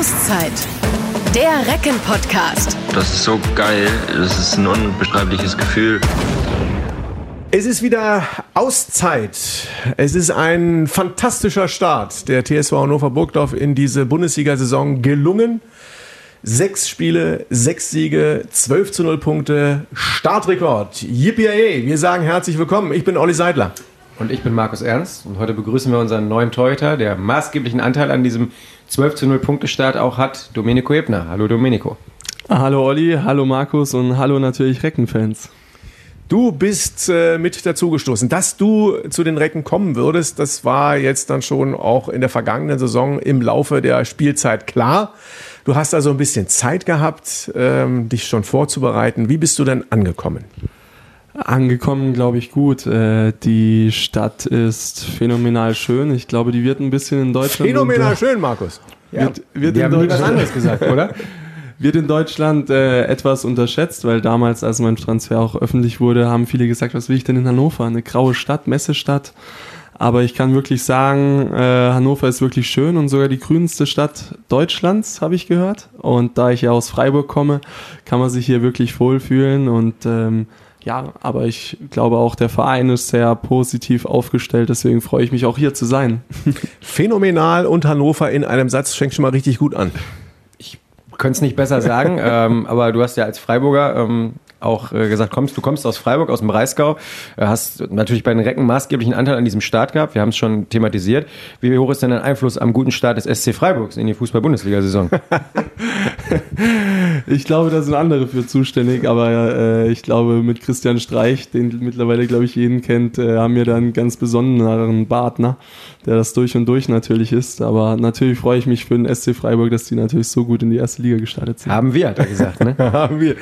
Auszeit. Der Recken-Podcast. Das ist so geil. Das ist ein unbeschreibliches Gefühl. Es ist wieder Auszeit. Es ist ein fantastischer Start der TSV Hannover Burgdorf in diese Bundesliga-Saison gelungen. Sechs Spiele, sechs Siege, 12 zu 0 Punkte, Startrekord. Yippie! Wir sagen herzlich willkommen. Ich bin Olli Seidler. Und ich bin Markus Ernst und heute begrüßen wir unseren neuen Torhüter, der maßgeblichen Anteil an diesem 12 zu 0 Punktestart auch hat, Domenico Ebner. Hallo Domenico. Hallo Olli, hallo Markus und hallo natürlich Reckenfans. Du bist äh, mit dazugestoßen. Dass du zu den Recken kommen würdest, das war jetzt dann schon auch in der vergangenen Saison im Laufe der Spielzeit klar. Du hast also ein bisschen Zeit gehabt, ähm, dich schon vorzubereiten. Wie bist du denn angekommen? Angekommen, glaube ich, gut. Äh, die Stadt ist phänomenal schön. Ich glaube, die wird ein bisschen in Deutschland. Phänomenal schön, Markus. Ja, wird, wird wir haben nie was anderes gesagt, oder? wird in Deutschland äh, etwas unterschätzt, weil damals, als mein Transfer auch öffentlich wurde, haben viele gesagt, was will ich denn in Hannover? Eine graue Stadt, Messestadt. Aber ich kann wirklich sagen, äh, Hannover ist wirklich schön und sogar die grünste Stadt Deutschlands, habe ich gehört. Und da ich ja aus Freiburg komme, kann man sich hier wirklich wohlfühlen und ähm, ja, aber ich glaube auch, der Verein ist sehr positiv aufgestellt, deswegen freue ich mich auch hier zu sein. Phänomenal und Hannover in einem Satz fängt schon mal richtig gut an. Ich könnte es nicht besser sagen, ähm, aber du hast ja als Freiburger ähm, auch äh, gesagt, kommst, du kommst aus Freiburg, aus dem Breisgau, äh, hast natürlich bei den Recken maßgeblichen Anteil an diesem Start gehabt. Wir haben es schon thematisiert. Wie hoch ist denn dein Einfluss am guten Start des SC Freiburgs in die Fußball-Bundesliga-Saison? ich glaube, da sind andere für zuständig, aber äh, ich glaube, mit Christian Streich, den mittlerweile, glaube ich, jeden kennt, äh, haben wir da einen ganz besonderen Partner, der das durch und durch natürlich ist. Aber natürlich freue ich mich für den SC Freiburg, dass die natürlich so gut in die erste Liga gestartet sind. Haben wir, hat er gesagt, ne? haben wir.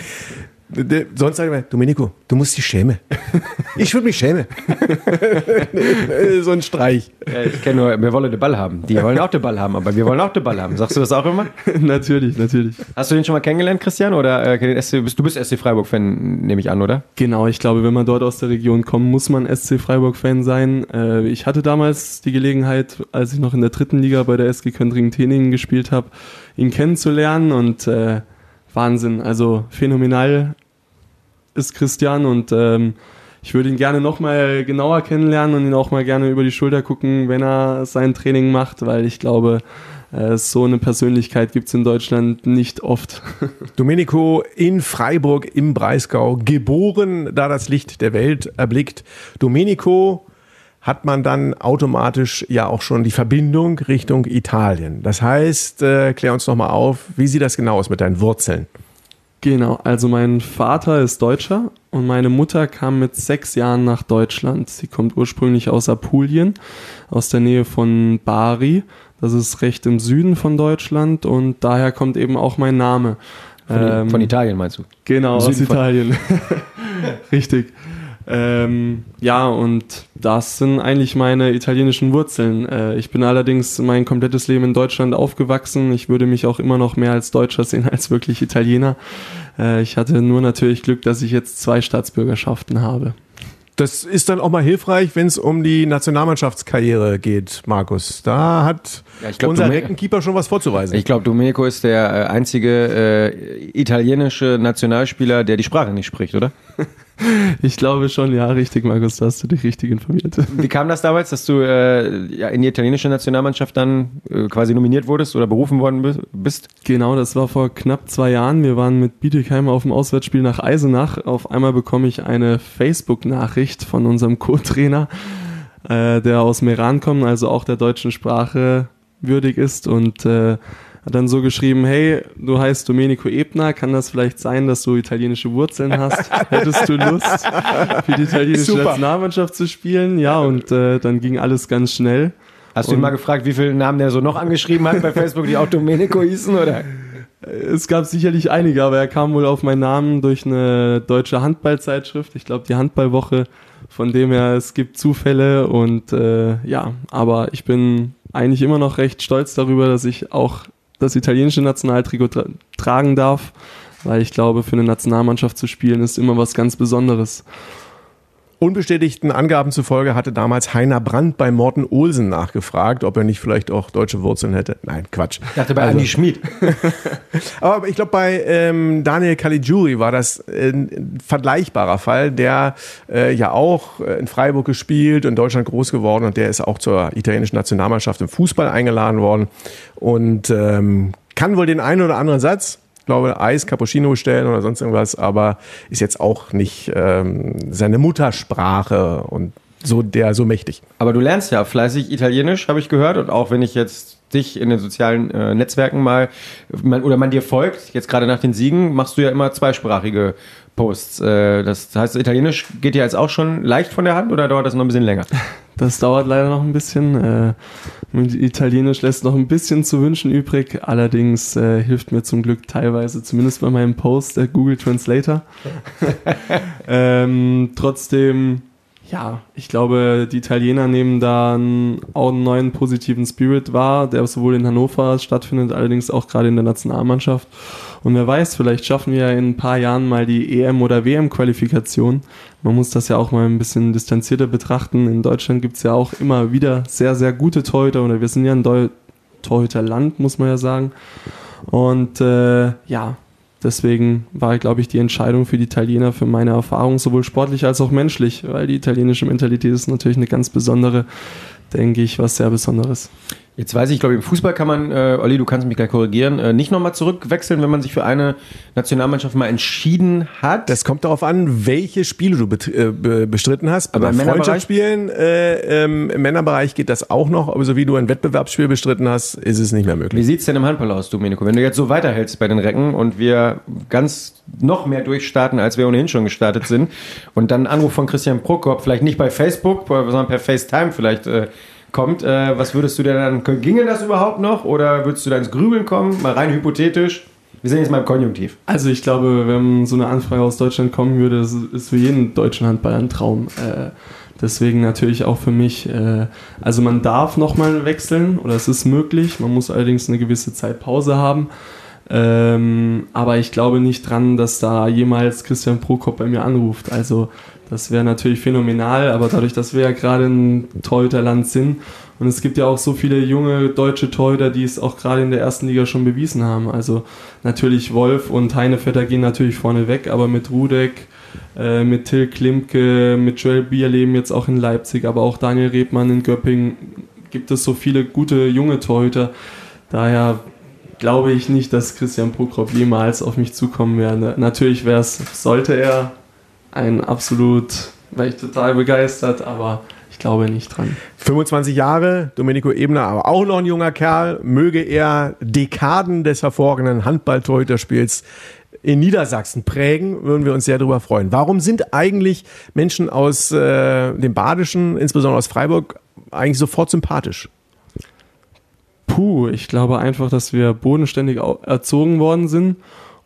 Sonst sage ich mal, Domenico, du musst dich schämen. Ich würde mich schämen. so ein Streich. Ja, ich kenne nur, wir wollen den Ball haben. Die wollen auch den Ball haben, aber wir wollen auch den Ball haben. Sagst du das auch immer? natürlich, natürlich. Hast du den schon mal kennengelernt, Christian? Oder äh, SC, du bist SC Freiburg-Fan, nehme ich an, oder? Genau, ich glaube, wenn man dort aus der Region kommt, muss man SC Freiburg-Fan sein. Äh, ich hatte damals die Gelegenheit, als ich noch in der dritten Liga bei der SG Köntringen-Teningen gespielt habe, ihn kennenzulernen und äh, Wahnsinn. Also phänomenal ist Christian und ähm, ich würde ihn gerne noch mal genauer kennenlernen und ihn auch mal gerne über die Schulter gucken, wenn er sein Training macht, weil ich glaube, äh, so eine Persönlichkeit gibt es in Deutschland nicht oft. Domenico in Freiburg im Breisgau, geboren, da das Licht der Welt erblickt. Domenico hat man dann automatisch ja auch schon die Verbindung Richtung Italien. Das heißt, äh, klär uns noch mal auf, wie sieht das genau aus mit deinen Wurzeln? Genau, also mein Vater ist Deutscher und meine Mutter kam mit sechs Jahren nach Deutschland. Sie kommt ursprünglich aus Apulien, aus der Nähe von Bari. Das ist recht im Süden von Deutschland und daher kommt eben auch mein Name. Von, ähm, von Italien meinst du? Genau, aus Italien. Richtig. Ähm, ja, und das sind eigentlich meine italienischen Wurzeln. Äh, ich bin allerdings mein komplettes Leben in Deutschland aufgewachsen. Ich würde mich auch immer noch mehr als Deutscher sehen als wirklich Italiener. Äh, ich hatte nur natürlich Glück, dass ich jetzt zwei Staatsbürgerschaften habe. Das ist dann auch mal hilfreich, wenn es um die Nationalmannschaftskarriere geht, Markus. Da hat ja, glaub, unser Reckenkeeper schon was vorzuweisen. Ich glaube, Domenico ist der äh, einzige äh, italienische Nationalspieler, der die Sprache nicht spricht, oder? Ich glaube schon, ja, richtig, Markus, da hast du dich richtig informiert. Wie kam das damals, dass du äh, ja, in die italienische Nationalmannschaft dann äh, quasi nominiert wurdest oder berufen worden bist? Genau, das war vor knapp zwei Jahren. Wir waren mit Bietigheim auf dem Auswärtsspiel nach Eisenach. Auf einmal bekomme ich eine Facebook-Nachricht von unserem Co-Trainer, äh, der aus Meran kommt, also auch der deutschen Sprache würdig ist und äh, hat dann so geschrieben, hey, du heißt Domenico Ebner, kann das vielleicht sein, dass du italienische Wurzeln hast? Hättest du Lust, für die italienische Super. Nationalmannschaft zu spielen? Ja, und äh, dann ging alles ganz schnell. Hast du ihn mal gefragt, wie viele Namen der so noch angeschrieben hat bei Facebook, die auch Domenico hießen, oder? Es gab sicherlich einige, aber er kam wohl auf meinen Namen durch eine deutsche Handballzeitschrift. Ich glaube, die Handballwoche. Von dem her, es gibt Zufälle und äh, ja, aber ich bin eigentlich immer noch recht stolz darüber, dass ich auch das italienische Nationaltrikot tra tragen darf, weil ich glaube, für eine Nationalmannschaft zu spielen ist immer was ganz Besonderes. Unbestätigten Angaben zufolge hatte damals Heiner Brandt bei Morten Olsen nachgefragt, ob er nicht vielleicht auch deutsche Wurzeln hätte. Nein, Quatsch. Ich dachte bei also, Andi Schmid. aber ich glaube, bei ähm, Daniel Caligiuri war das ein vergleichbarer Fall, der äh, ja auch in Freiburg gespielt und in Deutschland groß geworden und der ist auch zur italienischen Nationalmannschaft im Fußball eingeladen worden und ähm, kann wohl den einen oder anderen Satz glaube, Eis, Cappuccino stellen oder sonst irgendwas, aber ist jetzt auch nicht ähm, seine Muttersprache und so der so mächtig. Aber du lernst ja fleißig Italienisch, habe ich gehört, und auch wenn ich jetzt dich in den sozialen äh, Netzwerken mal man, oder man dir folgt, jetzt gerade nach den Siegen, machst du ja immer zweisprachige Posts. Äh, das heißt, Italienisch geht dir jetzt auch schon leicht von der Hand oder dauert das noch ein bisschen länger? Das dauert leider noch ein bisschen. Äh, Italienisch lässt noch ein bisschen zu wünschen übrig. Allerdings äh, hilft mir zum Glück teilweise, zumindest bei meinem Post, der Google Translator. ähm, trotzdem ja, ich glaube, die Italiener nehmen da einen, auch einen neuen positiven Spirit wahr, der sowohl in Hannover stattfindet, allerdings auch gerade in der Nationalmannschaft. Und wer weiß, vielleicht schaffen wir in ein paar Jahren mal die EM- oder WM-Qualifikation. Man muss das ja auch mal ein bisschen distanzierter betrachten. In Deutschland gibt es ja auch immer wieder sehr, sehr gute Torhüter oder wir sind ja ein Torhüterland, muss man ja sagen. Und äh, ja, Deswegen war, glaube ich, die Entscheidung für die Italiener für meine Erfahrung sowohl sportlich als auch menschlich, weil die italienische Mentalität ist natürlich eine ganz besondere, denke ich, was sehr Besonderes. Jetzt weiß ich, glaube ich, im Fußball kann man, äh, Olli, du kannst mich gleich korrigieren, äh, nicht nochmal zurückwechseln, wenn man sich für eine Nationalmannschaft mal entschieden hat. Das kommt darauf an, welche Spiele du äh, bestritten hast. Aber Bei Freundschaftsspielen äh, ähm, im Männerbereich geht das auch noch, aber so wie du ein Wettbewerbsspiel bestritten hast, ist es nicht mehr möglich. Wie sieht's denn im Handball aus, Domenico? Wenn du jetzt so weiterhältst bei den Recken und wir ganz noch mehr durchstarten, als wir ohnehin schon gestartet sind und dann Anruf von Christian Prokop, vielleicht nicht bei Facebook, sondern per FaceTime vielleicht äh, kommt, äh, was würdest du denn dann, ginge das überhaupt noch oder würdest du da ins Grübeln kommen, mal rein hypothetisch? Wir sind jetzt mal im Konjunktiv. Also ich glaube, wenn so eine Anfrage aus Deutschland kommen würde, ist für jeden deutschen Handballer ein Traum. Äh, deswegen natürlich auch für mich, äh, also man darf nochmal wechseln oder es ist möglich, man muss allerdings eine gewisse Zeit Pause haben. Ähm, aber ich glaube nicht dran, dass da jemals Christian Prokop bei mir anruft. Also das wäre natürlich phänomenal, aber dadurch, dass wir ja gerade ein Torhüterland sind und es gibt ja auch so viele junge deutsche Torhüter, die es auch gerade in der ersten Liga schon bewiesen haben. Also natürlich Wolf und Heinevetter gehen natürlich vorne weg, aber mit Rudek, äh, mit Till Klimke, mit Joel Bierleben jetzt auch in Leipzig, aber auch Daniel Rebmann in Göppingen gibt es so viele gute junge Torhüter. Daher glaube ich nicht, dass Christian Prokrop jemals auf mich zukommen werde. Natürlich wäre es, sollte er, ein absolut, wäre ich total begeistert, aber ich glaube nicht dran. 25 Jahre, Domenico Ebner, aber auch noch ein junger Kerl, möge er Dekaden des hervorragenden Handball-Torhüterspiels in Niedersachsen prägen, würden wir uns sehr darüber freuen. Warum sind eigentlich Menschen aus äh, dem Badischen, insbesondere aus Freiburg, eigentlich sofort sympathisch? Puh, ich glaube einfach, dass wir bodenständig erzogen worden sind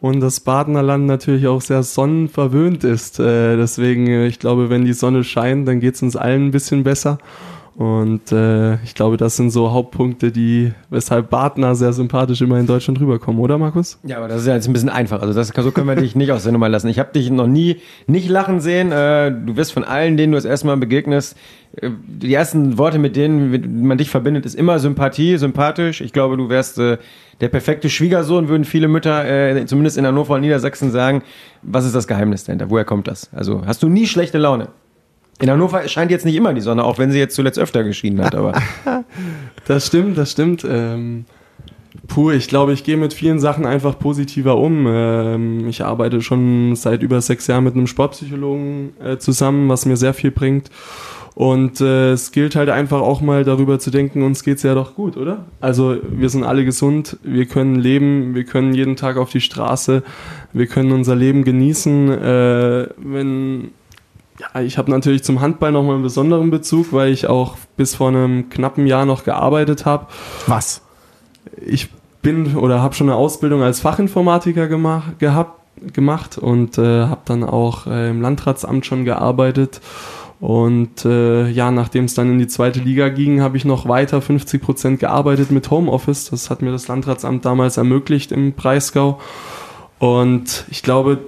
und das Badener Land natürlich auch sehr sonnenverwöhnt ist. Äh, deswegen, äh, ich glaube, wenn die Sonne scheint, dann geht es uns allen ein bisschen besser. Und äh, ich glaube, das sind so Hauptpunkte, die, weshalb Badner sehr sympathisch immer in Deutschland rüberkommen, oder Markus? Ja, aber das ist ja jetzt ein bisschen einfach. Also das, so können wir dich nicht aus der Nummer lassen. Ich habe dich noch nie nicht lachen sehen. Äh, du wirst von allen, denen du das erste Mal begegnest, äh, die ersten Worte, mit denen man dich verbindet, ist immer Sympathie, sympathisch. Ich glaube, du wärst äh, der perfekte Schwiegersohn, würden viele Mütter, äh, zumindest in Hannover und Niedersachsen, sagen. Was ist das Geheimnis dahinter? Woher kommt das? Also hast du nie schlechte Laune? In Hannover scheint jetzt nicht immer die Sonne, auch wenn sie jetzt zuletzt öfter geschienen hat. Aber das stimmt, das stimmt. Ähm, puh, ich glaube, ich gehe mit vielen Sachen einfach positiver um. Ähm, ich arbeite schon seit über sechs Jahren mit einem Sportpsychologen äh, zusammen, was mir sehr viel bringt. Und äh, es gilt halt einfach auch mal darüber zu denken, uns geht's ja doch gut, oder? Also wir sind alle gesund, wir können leben, wir können jeden Tag auf die Straße, wir können unser Leben genießen. Äh, wenn ja, ich habe natürlich zum Handball nochmal einen besonderen Bezug, weil ich auch bis vor einem knappen Jahr noch gearbeitet habe. Was? Ich bin oder habe schon eine Ausbildung als Fachinformatiker gemacht, gehabt, gemacht und äh, habe dann auch äh, im Landratsamt schon gearbeitet. Und äh, ja, nachdem es dann in die zweite Liga ging, habe ich noch weiter 50 Prozent gearbeitet mit Homeoffice. Das hat mir das Landratsamt damals ermöglicht im Breisgau. Und ich glaube,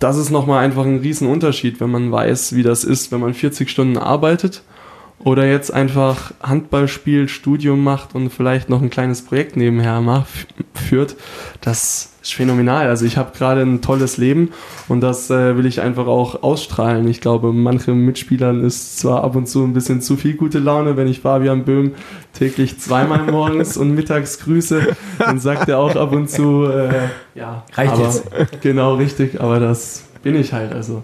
das ist nochmal einfach ein Riesenunterschied, wenn man weiß, wie das ist, wenn man 40 Stunden arbeitet oder jetzt einfach Handball spielt, Studium macht und vielleicht noch ein kleines Projekt nebenher macht, führt, das ist phänomenal. Also ich habe gerade ein tolles Leben und das äh, will ich einfach auch ausstrahlen. Ich glaube, manchen Mitspielern ist zwar ab und zu ein bisschen zu viel gute Laune, wenn ich Fabian Böhm täglich zweimal morgens und mittags grüße, dann sagt er auch ab und zu, äh, ja, Reicht aber, jetzt. Genau, richtig, aber das bin ich halt. Also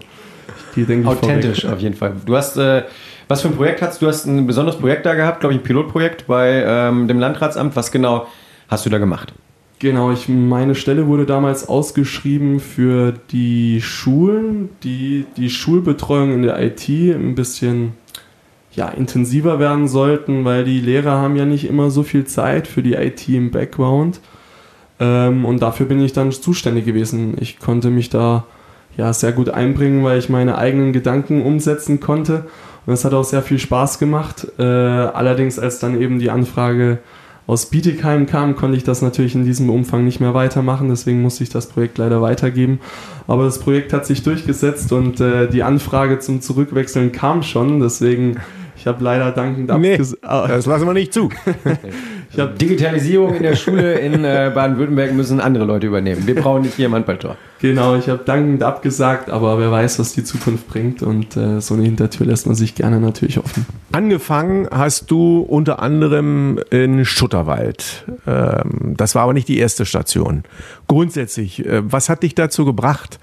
ich denke ich, Authentisch vorweg. auf jeden Fall. Du hast, äh, was für ein Projekt hast du? Du hast ein besonderes Projekt da gehabt, glaube ich, ein Pilotprojekt bei ähm, dem Landratsamt. Was genau hast du da gemacht? Genau, ich, meine Stelle wurde damals ausgeschrieben für die Schulen, die die Schulbetreuung in der IT ein bisschen ja, intensiver werden sollten, weil die Lehrer haben ja nicht immer so viel Zeit für die IT im Background. Ähm, und dafür bin ich dann zuständig gewesen. Ich konnte mich da ja sehr gut einbringen, weil ich meine eigenen Gedanken umsetzen konnte. Und es hat auch sehr viel Spaß gemacht. Äh, allerdings, als dann eben die Anfrage aus Bietigheim kam, konnte ich das natürlich in diesem Umfang nicht mehr weitermachen. Deswegen musste ich das Projekt leider weitergeben. Aber das Projekt hat sich durchgesetzt und äh, die Anfrage zum Zurückwechseln kam schon. Deswegen, ich habe leider dankend Nee, abgesagt. das lassen wir nicht zu. Ich hab- Digitalisierung in der Schule in äh, Baden-Württemberg müssen andere Leute übernehmen. Wir brauchen nicht hier im Handballtor. Genau, ich habe dankend abgesagt, aber wer weiß, was die Zukunft bringt. Und äh, so eine Hintertür lässt man sich gerne natürlich offen. Angefangen hast du unter anderem in Schutterwald. Ähm, das war aber nicht die erste Station. Grundsätzlich, äh, was hat dich dazu gebracht,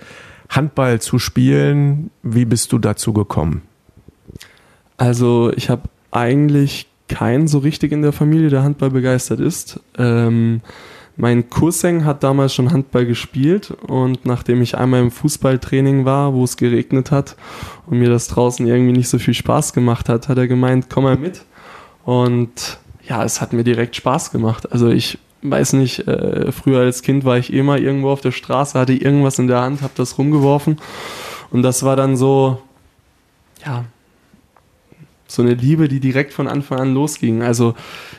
Handball zu spielen? Wie bist du dazu gekommen? Also ich habe eigentlich keinen so richtig in der Familie, der Handball begeistert ist. Ähm, mein Cousin hat damals schon Handball gespielt und nachdem ich einmal im Fußballtraining war, wo es geregnet hat und mir das draußen irgendwie nicht so viel Spaß gemacht hat, hat er gemeint, komm mal mit. Und ja, es hat mir direkt Spaß gemacht. Also ich weiß nicht, äh, früher als Kind war ich immer irgendwo auf der Straße, hatte irgendwas in der Hand, habe das rumgeworfen und das war dann so, ja, so eine Liebe, die direkt von Anfang an losging. Also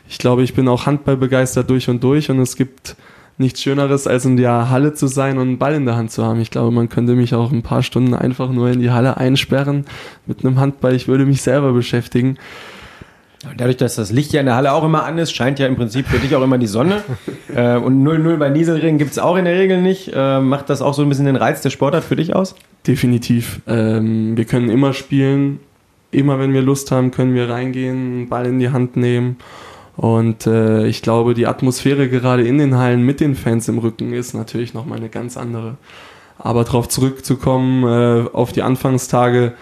ich glaube, ich bin auch Handball begeistert durch und durch und es gibt nichts Schöneres, als in der Halle zu sein und einen Ball in der Hand zu haben. Ich glaube, man könnte mich auch ein paar Stunden einfach nur in die Halle einsperren mit einem Handball. Ich würde mich selber beschäftigen. Dadurch, dass das Licht ja in der Halle auch immer an ist, scheint ja im Prinzip für dich auch immer die Sonne. äh, und 0-0 bei Nieselregen gibt es auch in der Regel nicht. Äh, macht das auch so ein bisschen den Reiz der Sportart für dich aus? Definitiv. Ähm, wir können immer spielen. Immer wenn wir Lust haben, können wir reingehen, einen Ball in die Hand nehmen. Und äh, ich glaube, die Atmosphäre gerade in den Hallen mit den Fans im Rücken ist natürlich nochmal eine ganz andere. Aber darauf zurückzukommen, äh, auf die Anfangstage,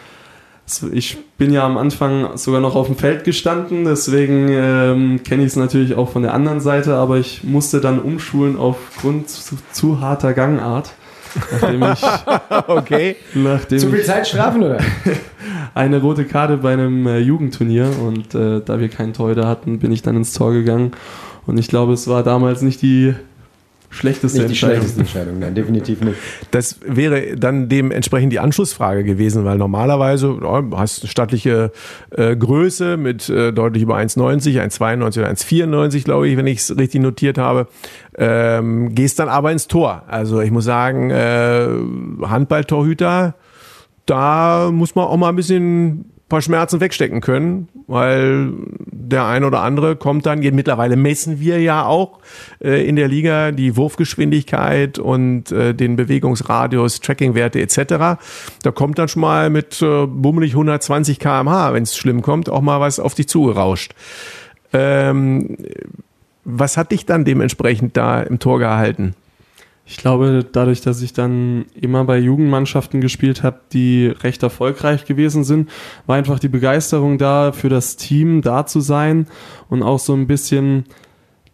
ich bin ja am Anfang sogar noch auf dem Feld gestanden, deswegen ähm, kenne ich es natürlich auch von der anderen Seite, aber ich musste dann umschulen aufgrund zu, zu harter Gangart. Nachdem ich, Okay. nachdem Zu viel ich Zeit strafen, oder? eine rote Karte bei einem äh, Jugendturnier und äh, da wir keinen Torhüter hatten, bin ich dann ins Tor gegangen und ich glaube, es war damals nicht die schlechteste Nicht die Entscheidung. schlechteste Entscheidung, nein, definitiv nicht. Das wäre dann dementsprechend die Anschlussfrage gewesen, weil normalerweise ja, du hast eine stattliche äh, Größe mit äh, deutlich über 1,90, 1,92 oder 1,94, glaube ich, wenn ich es richtig notiert habe. Ähm, gehst dann aber ins Tor. Also ich muss sagen, äh, Handballtorhüter, da muss man auch mal ein bisschen paar Schmerzen wegstecken können, weil der ein oder andere kommt dann, mittlerweile messen wir ja auch äh, in der Liga die Wurfgeschwindigkeit und äh, den Bewegungsradius, Trackingwerte etc. Da kommt dann schon mal mit äh, bummelig 120 km/h, wenn es schlimm kommt, auch mal was auf dich zugerauscht. Ähm, was hat dich dann dementsprechend da im Tor gehalten? Ich glaube, dadurch, dass ich dann immer bei Jugendmannschaften gespielt habe, die recht erfolgreich gewesen sind, war einfach die Begeisterung da, für das Team da zu sein und auch so ein bisschen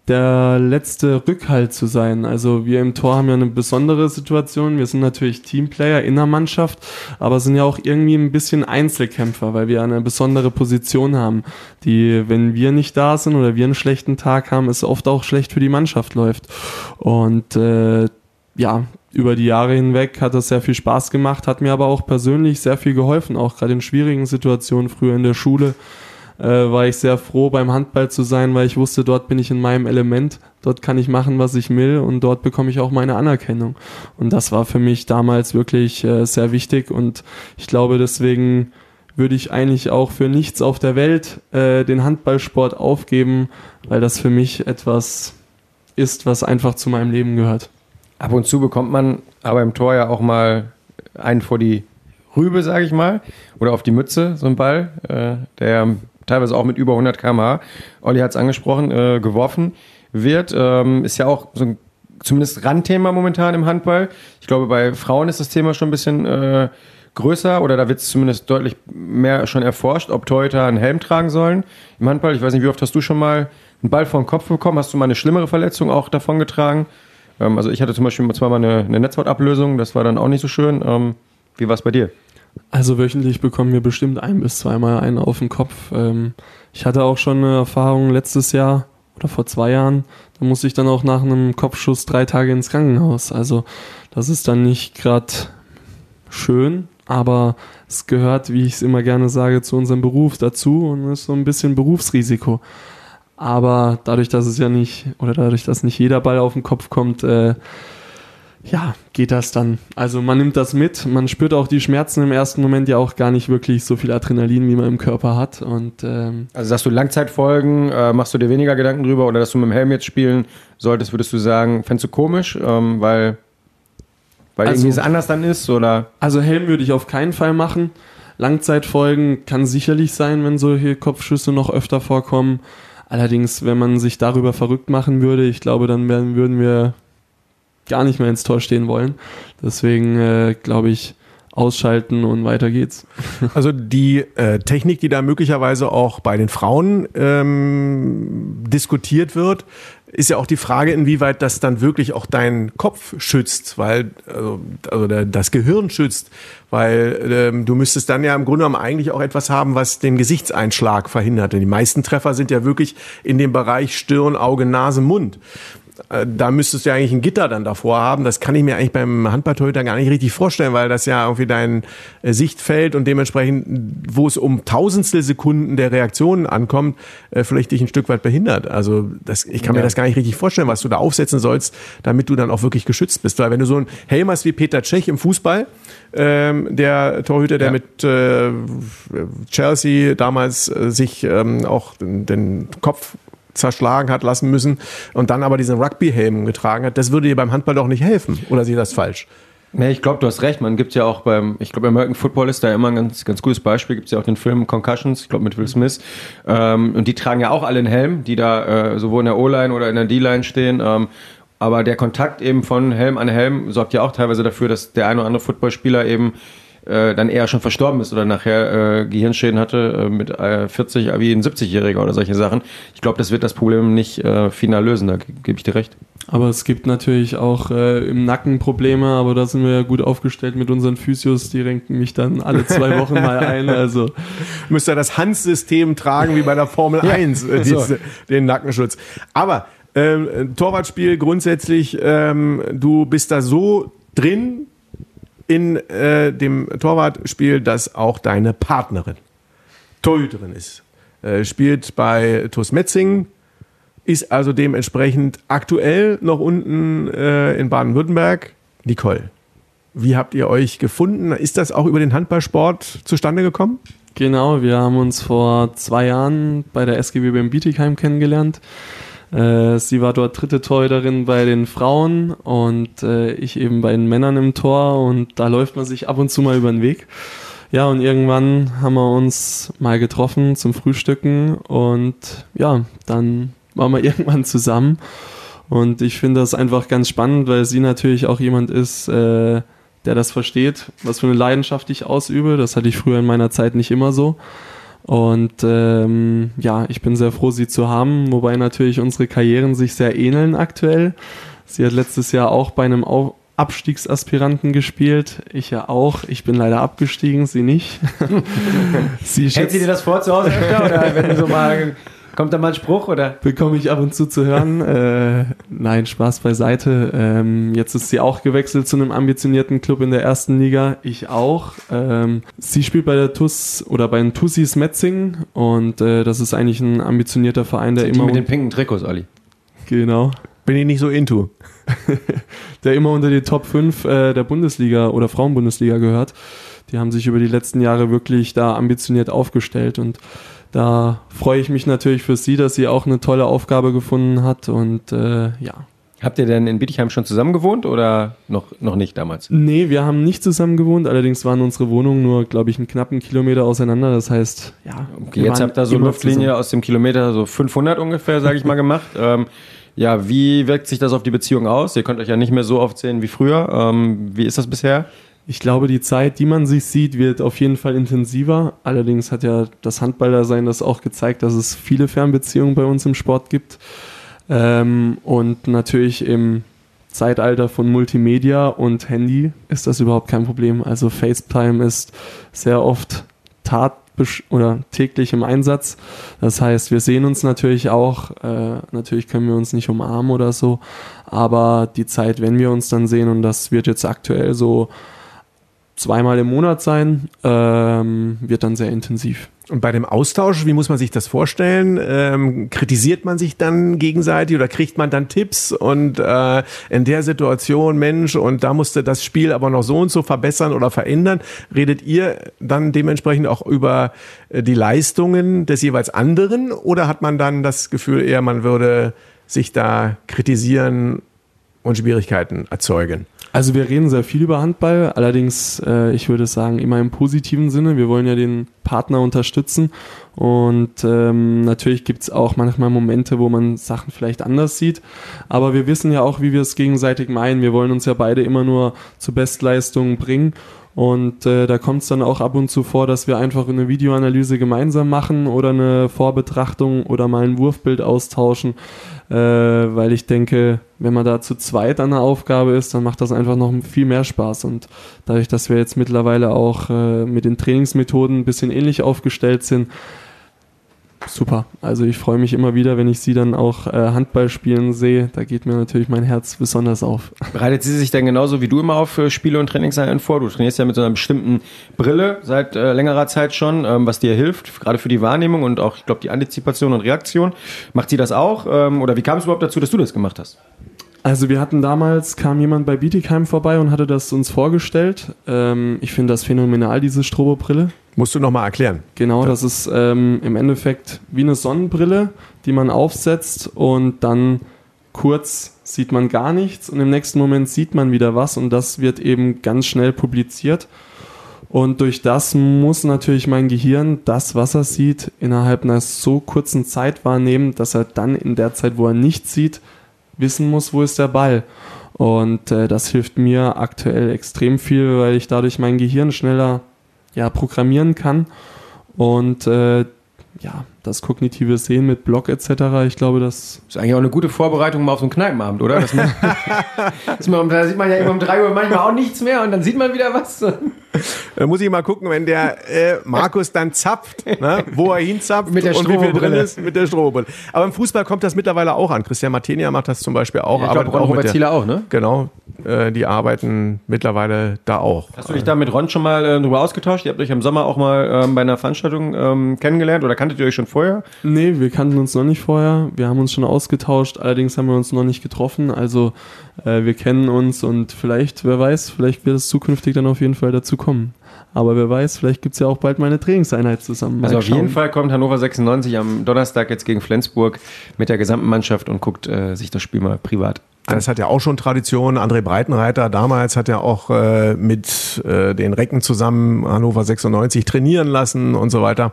der letzte Rückhalt zu sein. Also wir im Tor haben ja eine besondere Situation. Wir sind natürlich Teamplayer in der Mannschaft, aber sind ja auch irgendwie ein bisschen Einzelkämpfer, weil wir eine besondere Position haben, die, wenn wir nicht da sind oder wir einen schlechten Tag haben, es oft auch schlecht für die Mannschaft läuft. Und äh, ja, über die Jahre hinweg hat das sehr viel Spaß gemacht, hat mir aber auch persönlich sehr viel geholfen, auch gerade in schwierigen Situationen früher in der Schule. äh, war ich sehr froh, beim Handball zu sein, weil ich wusste, dort bin ich in meinem Element, dort kann ich machen, was ich will und dort bekomme ich auch meine Anerkennung. Und das war für mich damals wirklich äh, sehr wichtig und ich glaube, deswegen würde ich eigentlich auch für nichts auf der Welt äh, den Handballsport aufgeben, weil das für mich etwas ist, was einfach zu meinem Leben gehört. Ab und zu bekommt man aber im Tor ja auch mal einen vor die Rübe, sage ich mal, oder auf die Mütze, so ein Ball, äh, der teilweise auch mit über 100 km/h, Olli hat es angesprochen, äh, geworfen wird. Ähm, ist ja auch so ein zumindest Randthema momentan im Handball. Ich glaube, bei Frauen ist das Thema schon ein bisschen äh, größer oder da wird es zumindest deutlich mehr schon erforscht, ob Torhüter einen Helm tragen sollen im Handball. Ich weiß nicht, wie oft hast du schon mal einen Ball vor den Kopf bekommen? Hast du mal eine schlimmere Verletzung auch davon getragen? Ähm, also ich hatte zum Beispiel zweimal eine, eine Netzhautablösung, das war dann auch nicht so schön. Ähm, wie war es bei dir? Also wöchentlich bekommen wir bestimmt ein bis zweimal einen auf den Kopf. Ähm, ich hatte auch schon eine Erfahrung letztes Jahr oder vor zwei Jahren. Da musste ich dann auch nach einem Kopfschuss drei Tage ins Krankenhaus. Also das ist dann nicht gerade schön, aber es gehört, wie ich es immer gerne sage, zu unserem Beruf dazu und ist so ein bisschen Berufsrisiko. Aber dadurch, dass es ja nicht, oder dadurch, dass nicht jeder Ball auf den Kopf kommt, äh, ja, geht das dann. Also man nimmt das mit, man spürt auch die Schmerzen im ersten Moment ja auch gar nicht wirklich so viel Adrenalin, wie man im Körper hat. Und, ähm also sagst du Langzeitfolgen, äh, machst du dir weniger Gedanken drüber oder dass du mit dem Helm jetzt spielen solltest, würdest du sagen, fändest du komisch, ähm, weil, weil Also- irgendwie es anders dann ist oder? Also Helm würde ich auf keinen Fall machen. Langzeitfolgen kann sicherlich sein, wenn solche Kopfschüsse noch öfter vorkommen. Allerdings, wenn man sich darüber verrückt machen würde, ich glaube, dann werden, würden wir gar nicht mehr ins Tor stehen wollen. Deswegen äh, glaube ich, ausschalten und weiter geht's. Also die äh, Technik, die da möglicherweise auch bei den Frauen ähm, diskutiert wird, ist ja auch die Frage, inwieweit das dann wirklich auch deinen Kopf schützt, weil also, also das Gehirn schützt, weil ähm, du müsstest dann ja im Grunde genommen eigentlich auch etwas haben, was den Gesichtseinschlag verhindert. Denn die meisten Treffer sind ja wirklich in dem Bereich Stirn, Auge, Nase, Mund da müsstest du ja eigentlich ein Gitter dann davor haben. Das kann ich mir eigentlich beim Handballtorhüter gar nicht richtig vorstellen, weil das ja irgendwie dein äh, Sichtfeld und dementsprechend, wo es um tausendstel Sekunden der Reaktionen ankommt, äh, vielleicht dich ein Stück weit behindert. Also das, ich kann mir Ja. das gar nicht richtig vorstellen, was du da aufsetzen sollst, damit du dann auch wirklich geschützt bist. Weil wenn du so einen Helm hast wie Peter Cech im Fußball, ähm, der Torhüter, der Ja. mit äh, Chelsea damals äh, sich ähm, auch den, den Kopf zerschlagen hat lassen müssen und dann aber diesen Rugby-Helm getragen hat, das würde dir beim Handball doch nicht helfen. Oder sehe ich das falsch? Nee, ich glaube, du hast recht. Man gibt ja auch beim, ich glaube, American Football ist da immer ein ganz, ganz gutes Beispiel. Gibt es ja auch den Film Concussions, ich glaube mit Will Smith. Ähm, und die tragen ja auch alle einen Helm, die da äh, sowohl in der O-Line oder in der D-Line stehen. Ähm, aber der Kontakt eben von Helm an Helm sorgt ja auch teilweise dafür, dass der ein oder andere Footballspieler eben äh, dann eher schon verstorben ist oder nachher äh, Gehirnschäden hatte äh, mit äh, 40 wie ein 70-Jähriger oder solche Sachen. Ich glaube, das wird das Problem nicht äh, final lösen, da ge- gebe ich dir recht. Aber es gibt natürlich auch äh, im Nacken Probleme, aber da sind wir ja gut aufgestellt mit unseren Physios, die renken mich dann alle zwei Wochen mal ein. Also Müsst ihr das Hans-System tragen wie bei der Formel 1, äh, so. diese, den Nackenschutz. Aber ähm, Torwartspiel grundsätzlich, ähm, du bist da so drin in äh, dem Torwartspiel, dass auch deine Partnerin Torhüterin ist. Äh, spielt bei TuS Metzingen, ist also dementsprechend aktuell noch unten äh, in Baden-Württemberg. Nicole, wie habt ihr euch gefunden? Ist das auch über den Handballsport zustande gekommen? Genau, wir haben uns vor zwei Jahren bei der SGB beim Bietigheim kennengelernt. Äh, sie war dort dritte Torhüterin bei den Frauen und äh, ich eben bei den Männern im Tor und da läuft man sich ab und zu mal über den Weg. Ja, und irgendwann haben wir uns mal getroffen zum Frühstücken und ja, dann waren wir irgendwann zusammen. Und ich finde das einfach ganz spannend, weil sie natürlich auch jemand ist, äh, der das versteht, was für eine Leidenschaft ich ausübe. Das hatte ich früher in meiner Zeit nicht immer so. Und ähm, ja, ich bin sehr froh, sie zu haben, wobei natürlich unsere Karrieren sich sehr ähneln aktuell. Sie hat letztes Jahr auch bei einem Au Abstiegsaspiranten gespielt. Ich ja auch. Ich bin leider abgestiegen, sie nicht. sie Hält sie dir das vor zu Hause öfter oder wenn du so mal Kommt da mal ein Spruch oder? bekomme ich ab und zu zu hören. äh, nein, Spaß beiseite. Ähm, jetzt ist sie auch gewechselt zu einem ambitionierten Club in der ersten Liga. Ich auch. Ähm, sie spielt bei der TUS oder bei den Tussis Metzing und äh, das ist eigentlich ein ambitionierter Verein, der Die immer mit den pinken Trikots, Olli. genau, Bin ich nicht so into. der immer unter die Top 5 äh, der Bundesliga oder Frauenbundesliga gehört. Die haben sich über die letzten Jahre wirklich da ambitioniert aufgestellt und da freue ich mich natürlich für sie, dass sie auch eine tolle Aufgabe gefunden hat und äh, ja, Habt ihr denn in Bietigheim schon zusammen gewohnt oder noch, noch nicht damals? Nee, wir haben nicht zusammen gewohnt, allerdings waren unsere Wohnungen nur, glaube ich, einen knappen Kilometer auseinander. Das heißt, ja. Okay, jetzt habt ihr so eine Luftlinie zusammen. aus dem Kilometer, so 500 ungefähr, sage ich mal, gemacht. Ähm, ja, wie wirkt sich das auf die Beziehung aus? Ihr könnt euch ja nicht mehr so oft sehen wie früher. Ähm, wie ist das bisher? Ich glaube, die Zeit, die man sich sieht, wird auf jeden Fall intensiver. Allerdings hat ja das Handballersein das auch gezeigt, dass es viele Fernbeziehungen bei uns im Sport gibt. Ähm, und natürlich im Zeitalter von Multimedia und Handy ist das überhaupt kein Problem. Also FaceTime ist sehr oft tat oder täglich im Einsatz. Das heißt, wir sehen uns natürlich auch. Äh, natürlich können wir uns nicht umarmen oder so. Aber die Zeit, wenn wir uns dann sehen, und das wird jetzt aktuell so zweimal im Monat sein, ähm, wird dann sehr intensiv. Und bei dem Austausch, wie muss man sich das vorstellen? Ähm, kritisiert man sich dann gegenseitig oder kriegt man dann Tipps und äh, in der Situation, Mensch, und da musste das Spiel aber noch so und so verbessern oder verändern? Redet ihr dann dementsprechend auch über äh, die Leistungen des jeweils anderen oder hat man dann das Gefühl eher, man würde sich da kritisieren und Schwierigkeiten erzeugen? Also wir reden sehr viel über Handball, allerdings, äh, ich würde sagen, immer im positiven Sinne. Wir wollen ja den Partner unterstützen und ähm, natürlich gibt es auch manchmal Momente, wo man Sachen vielleicht anders sieht, aber wir wissen ja auch, wie wir es gegenseitig meinen. Wir wollen uns ja beide immer nur zu Bestleistungen bringen und äh, da kommt es dann auch ab und zu vor, dass wir einfach eine Videoanalyse gemeinsam machen oder eine Vorbetrachtung oder mal ein Wurfbild austauschen, äh, weil ich denke, wenn man da zu zweit an der Aufgabe ist, dann macht das einfach noch viel mehr Spaß. Und dadurch, dass wir jetzt mittlerweile auch äh, mit den Trainingsmethoden ein bisschen ähnlich aufgestellt sind, super. Also ich freue mich immer wieder, wenn ich sie dann auch äh, Handball spielen sehe. Da geht mir natürlich mein Herz besonders auf. Bereitet sie sich denn genauso wie du immer auf äh, Spiele und Trainingseinheiten vor? Du trainierst ja mit so einer bestimmten Brille seit äh, längerer Zeit schon, ähm, was dir hilft, gerade für die Wahrnehmung und auch, ich glaube, die Antizipation und Reaktion. Macht sie das auch? Ähm, oder wie kam es überhaupt dazu, dass du das gemacht hast? Also wir hatten damals, kam jemand bei Bietigheim vorbei und hatte das uns vorgestellt. Ähm, ich finde das phänomenal, diese Strobo-Brille. Musst du nochmal erklären. Genau, das ist ähm, im Endeffekt wie eine Sonnenbrille, die man aufsetzt und dann kurz sieht man gar nichts und im nächsten Moment sieht man wieder was und das wird eben ganz schnell publiziert. Und durch das muss natürlich mein Gehirn das, was er sieht, innerhalb einer so kurzen Zeit wahrnehmen, dass er dann in der Zeit, wo er nichts sieht, wissen muss, wo ist der Ball. Und äh, das hilft mir aktuell extrem viel, weil ich dadurch mein Gehirn schneller ja, programmieren kann. Und äh, ja, das kognitive Sehen mit Block etc., ich glaube, das ist eigentlich auch eine gute Vorbereitung mal auf so einen Kneipenabend, oder? Dass man, dass man, da sieht man ja immer um 3 Uhr manchmal auch nichts mehr und dann sieht man wieder was. Da muss ich mal gucken, wenn der äh, Markus dann zapft, ne, wo er hinzapft Mit der und wie viel drin ist mit der Strohbrille. Aber im Fußball kommt das mittlerweile auch an. Christian Martenia macht das zum Beispiel auch. Ja, ich glaube, Ron auch Robert Zieler auch, ne? Genau, äh, die arbeiten mittlerweile da auch. Hast du dich da mit Ron schon mal äh, drüber ausgetauscht? Ihr habt euch im Sommer auch mal ähm, bei einer Veranstaltung ähm, kennengelernt oder kanntet ihr euch schon vorher? Nee, wir kannten uns noch nicht vorher. Wir haben uns schon ausgetauscht, allerdings haben wir uns noch nicht getroffen. Also äh, wir kennen uns und vielleicht, wer weiß, vielleicht wird es zukünftig dann auf jeden Fall dazu kommen. Aber wer weiß, vielleicht gibt es ja auch bald mal eine Trainingseinheit zusammen. Also auf jeden schauen. Fall kommt Hannover 96 am Donnerstag jetzt gegen Flensburg mit der gesamten Mannschaft und guckt äh, sich das Spiel mal privat Das hat ja auch schon Tradition. André Breitenreiter damals hat ja auch äh, mit äh, den Recken zusammen Hannover 96 trainieren lassen und so weiter.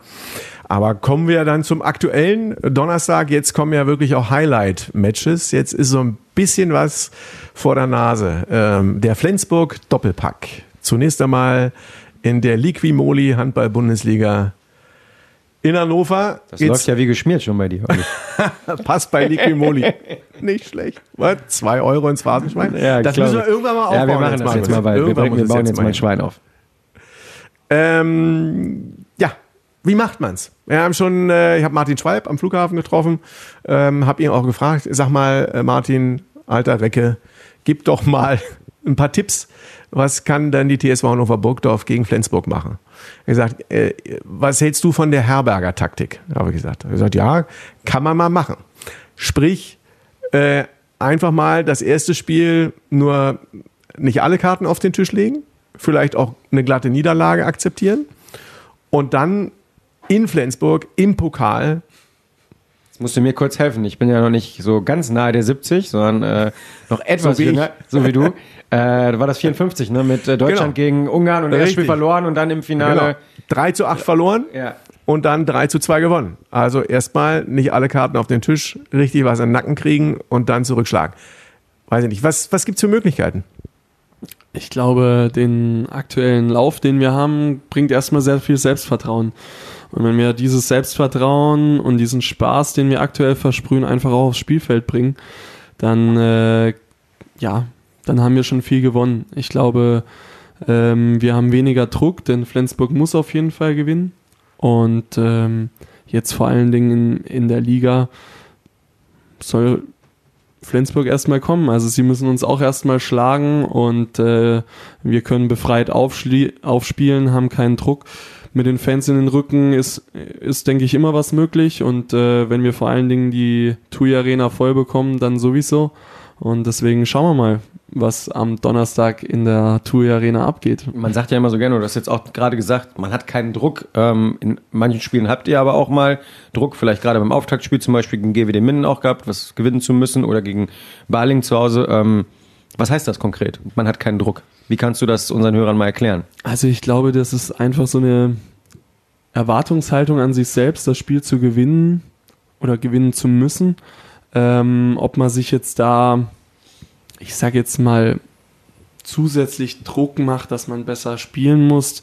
Aber kommen wir dann zum aktuellen Donnerstag. Jetzt kommen ja wirklich auch Highlight-Matches. Jetzt ist so ein bisschen was vor der Nase. Ähm, der Flensburg Doppelpack. Zunächst einmal in der Liquimoli Handball-Bundesliga in Hannover. Das läuft ja wie geschmiert schon bei dir. Passt bei Liquimoli. Nicht schlecht. Was? Zwei Euro ins Phrasenschwein? Ja, das müssen wir irgendwann mal aufbauen. Ja, wir machen das jetzt mal, weil wir, bringen, wir bauen jetzt mal ein. Schwein auf. Ähm, ja, Wie macht man's? Wir haben schon, äh, ich habe Martin Schwalb am Flughafen getroffen, ähm, habe ihn auch gefragt, sag mal, äh, Martin, alter Recke, gib doch mal ein paar Tipps. Was kann denn die TSV Hannover Burgdorf gegen Flensburg machen? Er hat gesagt, äh, was hältst du von der Herberger Taktik? Habe ich gesagt. Er hat gesagt, ja, kann man mal machen. Sprich, äh, einfach mal das erste Spiel nur nicht alle Karten auf den Tisch legen, vielleicht auch eine glatte Niederlage akzeptieren und dann in Flensburg im Pokal Jetzt musst du mir kurz helfen. Ich bin ja noch nicht so ganz nahe der 70, sondern äh, noch etwas So jünger, so wie du. Äh, war das 54, ne? Mit äh, Deutschland Genau. gegen Ungarn und das Richtig. Spiel verloren und dann im genau, Finale. 3 zu 8 verloren Ja. und dann 3 zu 2 gewonnen. Also erstmal nicht alle Karten auf den Tisch, richtig was in den Nacken kriegen und dann zurückschlagen. Weiß ich nicht. Was, was gibt's für Möglichkeiten? Ich glaube, den aktuellen Lauf, den wir haben, bringt erstmal sehr viel Selbstvertrauen. Und wenn wir dieses Selbstvertrauen und diesen Spaß, den wir aktuell versprühen, einfach auch aufs Spielfeld bringen, dann, äh, ja, dann haben wir schon viel gewonnen. Ich glaube, ähm, wir haben weniger Druck, denn Flensburg muss auf jeden Fall gewinnen. Und ähm, jetzt vor allen Dingen in, in der Liga soll Flensburg erstmal kommen. Also sie müssen uns auch erstmal schlagen und äh, wir können befreit aufspielen, haben keinen Druck. Mit den Fans in den Rücken ist, ist denke ich, immer was möglich. Und äh, wenn wir vor allen Dingen die TUI Arena voll bekommen, dann sowieso. Und deswegen schauen wir mal, was am Donnerstag in der TUI Arena abgeht. Man sagt ja immer so gerne, du hast jetzt auch gerade gesagt, man hat keinen Druck. Ähm, in manchen Spielen habt ihr aber auch mal Druck, vielleicht gerade beim Auftaktspiel zum Beispiel gegen GWD Minden auch gehabt, was gewinnen zu müssen oder gegen Baling zu Hause. Ähm, was heißt das konkret? Man hat keinen Druck. Wie kannst du das unseren Hörern mal erklären? Also ich glaube, das ist einfach so eine Erwartungshaltung an sich selbst, das Spiel zu gewinnen oder gewinnen zu müssen. Ähm, ob man sich jetzt da, ich sag jetzt mal, zusätzlich Druck macht, dass man besser spielen muss,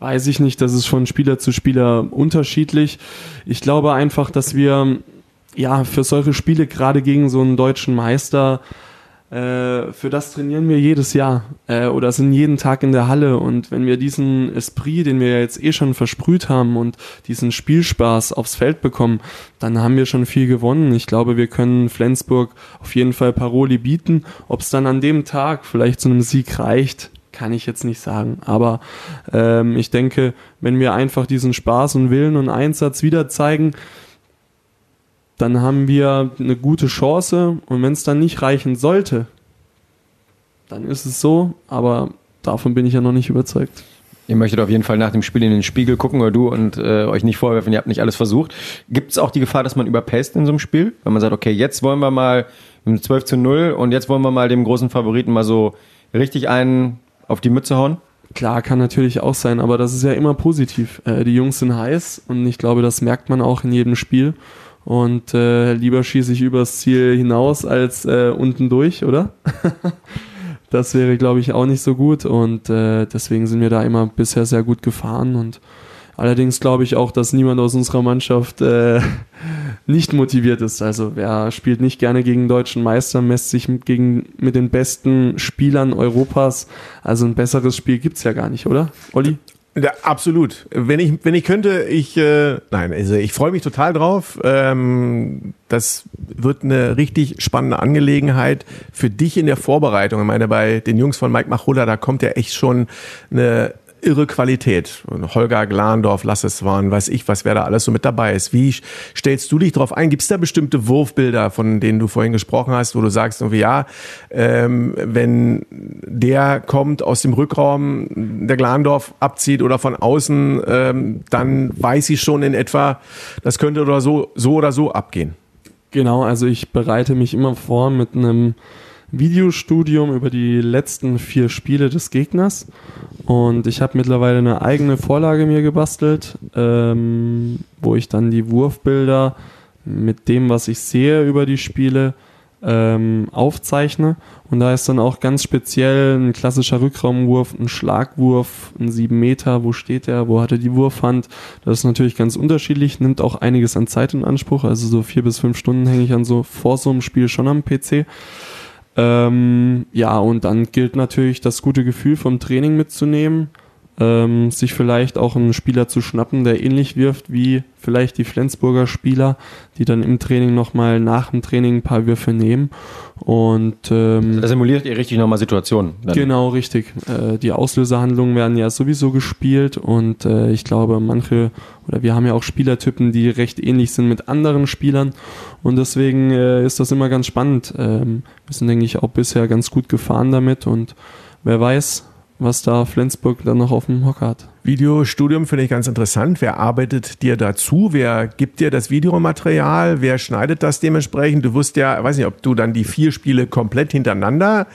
weiß ich nicht. Das ist von Spieler zu Spieler unterschiedlich. Ich glaube einfach, dass wir ja für solche Spiele gerade gegen so einen deutschen Meister äh, für das trainieren wir jedes Jahr äh, oder sind jeden Tag in der Halle. Und wenn wir diesen Esprit, den wir jetzt eh schon versprüht haben und diesen Spielspaß aufs Feld bekommen, dann haben wir schon viel gewonnen. Ich glaube, wir können Flensburg auf jeden Fall Paroli bieten. Ob es dann an dem Tag vielleicht zu einem Sieg reicht, kann ich jetzt nicht sagen. Aber ähm, ich denke, wenn wir einfach diesen Spaß und Willen und Einsatz wieder zeigen, dann haben wir eine gute Chance und wenn es dann nicht reichen sollte, dann ist es so, aber davon bin ich ja noch nicht überzeugt. Ihr möchtet auf jeden Fall nach dem Spiel in den Spiegel gucken oder du und äh, euch nicht vorwerfen, ihr habt nicht alles versucht. Gibt es auch die Gefahr, dass man überpaced in so einem Spiel? Wenn man sagt, okay, jetzt wollen wir mal mit 12 zu 0 und jetzt wollen wir mal dem großen Favoriten mal so richtig einen auf die Mütze hauen? Klar, kann natürlich auch sein, aber das ist ja immer positiv. Äh, die Jungs sind heiß und ich glaube, das merkt man auch in jedem Spiel. Und äh, lieber schieße ich übers Ziel hinaus als äh, unten durch, oder? das wäre, glaube ich, auch nicht so gut. Und äh, deswegen sind wir da immer bisher sehr gut gefahren. Und allerdings glaube ich auch, dass niemand aus unserer Mannschaft äh, nicht motiviert ist. Also wer spielt nicht gerne gegen deutschen Meister, messt sich mit, gegen, mit den besten Spielern Europas. Also ein besseres Spiel gibt's ja gar nicht, oder? Olli? Ja, absolut. Wenn ich, wenn ich könnte, ich, äh, nein, also ich freue mich total drauf. Ähm, das wird eine richtig spannende Angelegenheit für dich in der Vorbereitung. Ich meine, bei den Jungs von Mike Machulla, da kommt ja echt schon eine irre Qualität. Holger Glandorf, lass es waren, weiß ich, was wer da alles so mit dabei ist. Wie stellst du dich drauf ein? Gibt es da bestimmte Wurfbilder, von denen du vorhin gesprochen hast, wo du sagst, irgendwie, ja, ähm, wenn der kommt aus dem Rückraum, der Glandorf abzieht oder von außen, ähm, dann weiß ich schon in etwa, das könnte oder so, so oder so abgehen. Genau, also ich bereite mich immer vor mit einem Videostudium über die letzten vier Spiele des Gegners. Und ich habe mittlerweile eine eigene Vorlage mir gebastelt, ähm, wo ich dann die Wurfbilder mit dem, was ich sehe über die Spiele, ähm, aufzeichne. Und da ist dann auch ganz speziell ein klassischer Rückraumwurf, ein Schlagwurf, ein 7 Meter, wo steht er, wo hat er die Wurfhand. Das ist natürlich ganz unterschiedlich, nimmt auch einiges an Zeit in Anspruch. Also so vier bis fünf Stunden hänge ich an so vor so einem Spiel schon am PC. Ähm, ja, und dann gilt natürlich das gute Gefühl vom Training mitzunehmen. Ähm, sich vielleicht auch einen Spieler zu schnappen, der ähnlich wirft wie vielleicht die Flensburger Spieler, die dann im Training nochmal nach dem Training ein paar Würfe nehmen. Und ähm, Da simuliert ihr richtig nochmal Situationen. dann. Genau, richtig. Äh, die Auslöserhandlungen werden ja sowieso gespielt und äh, ich glaube, manche oder wir haben ja auch Spielertypen, die recht ähnlich sind mit anderen Spielern und deswegen äh, ist das immer ganz spannend. Ähm, wir sind, denke ich, auch bisher ganz gut gefahren damit und wer weiß, was da Flensburg dann noch auf dem Hocker hat. Videostudium finde ich ganz interessant. Wer arbeitet dir dazu? Wer gibt dir das Videomaterial? Wer schneidet das dementsprechend? Du wirst ja, weiß nicht, ob du dann die vier Spiele komplett hintereinander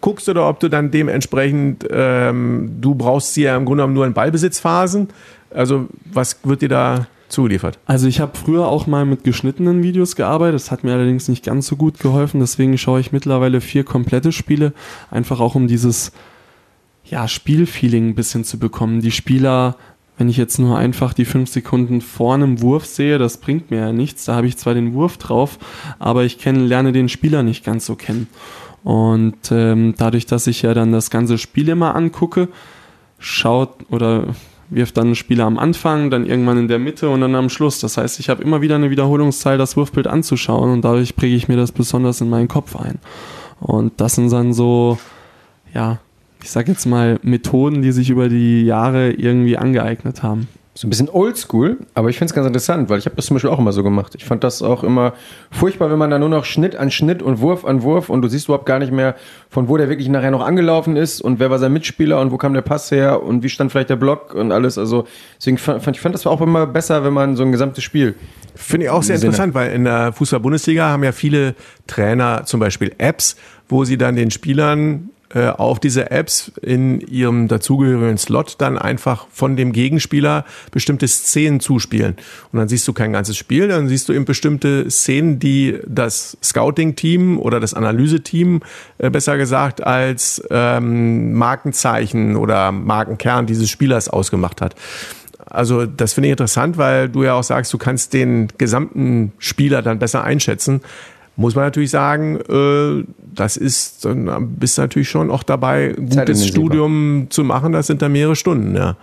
guckst oder ob du dann dementsprechend, ähm, du brauchst sie ja im Grunde genommen nur in Ballbesitzphasen. Also was wird dir da zugeliefert? Also ich habe früher auch mal mit geschnittenen Videos gearbeitet, das hat mir allerdings nicht ganz so gut geholfen, deswegen schaue ich mittlerweile vier komplette Spiele, einfach auch um dieses ja, Spielfeeling ein bisschen zu bekommen. Die Spieler, wenn ich jetzt nur einfach die fünf Sekunden vor einem Wurf sehe, das bringt mir ja nichts. Da habe ich zwar den Wurf drauf, aber ich kenn, lerne den Spieler nicht ganz so kennen. Und ähm, dadurch, dass ich ja dann das ganze Spiel immer angucke, schaut oder wirft dann ein Spieler am Anfang, dann irgendwann in der Mitte und dann am Schluss. Das heißt, ich habe immer wieder eine Wiederholungszahl, das Wurfbild anzuschauen und dadurch präge ich mir das besonders in meinen Kopf ein. Und das sind dann so, ja, ich sag jetzt mal, Methoden, die sich über die Jahre irgendwie angeeignet haben. So ein bisschen oldschool, aber ich finde es ganz interessant, weil ich habe das zum Beispiel auch immer so gemacht. Ich fand das auch immer furchtbar, wenn man da nur noch Schnitt an Schnitt und Wurf an Wurf und du siehst überhaupt gar nicht mehr, von wo der wirklich nachher noch angelaufen ist und wer war sein Mitspieler und wo kam der Pass her und wie stand vielleicht der Block und alles. Also deswegen fand ich fand das auch immer besser, wenn man so ein gesamtes Spiel Finde ich auch sehr Sinne. interessant, weil in der Fußball-Bundesliga haben ja viele Trainer zum Beispiel Apps, wo sie dann den Spielern äh, auf diese Apps in ihrem dazugehörigen Slot dann einfach von dem Gegenspieler bestimmte Szenen zuspielen. Und dann siehst du kein ganzes Spiel, dann siehst du eben bestimmte Szenen, die das Scouting-Team oder das Analyse-Team, äh, besser gesagt, als ähm, Markenzeichen oder Markenkern dieses Spielers ausgemacht hat. Also das finde ich interessant, weil du ja auch sagst, du kannst den gesamten Spieler dann besser einschätzen. Muss man natürlich sagen, äh, das ist, dann bist du natürlich schon auch dabei, gutes. Studium zu machen. Das sind dann mehrere Stunden, ja.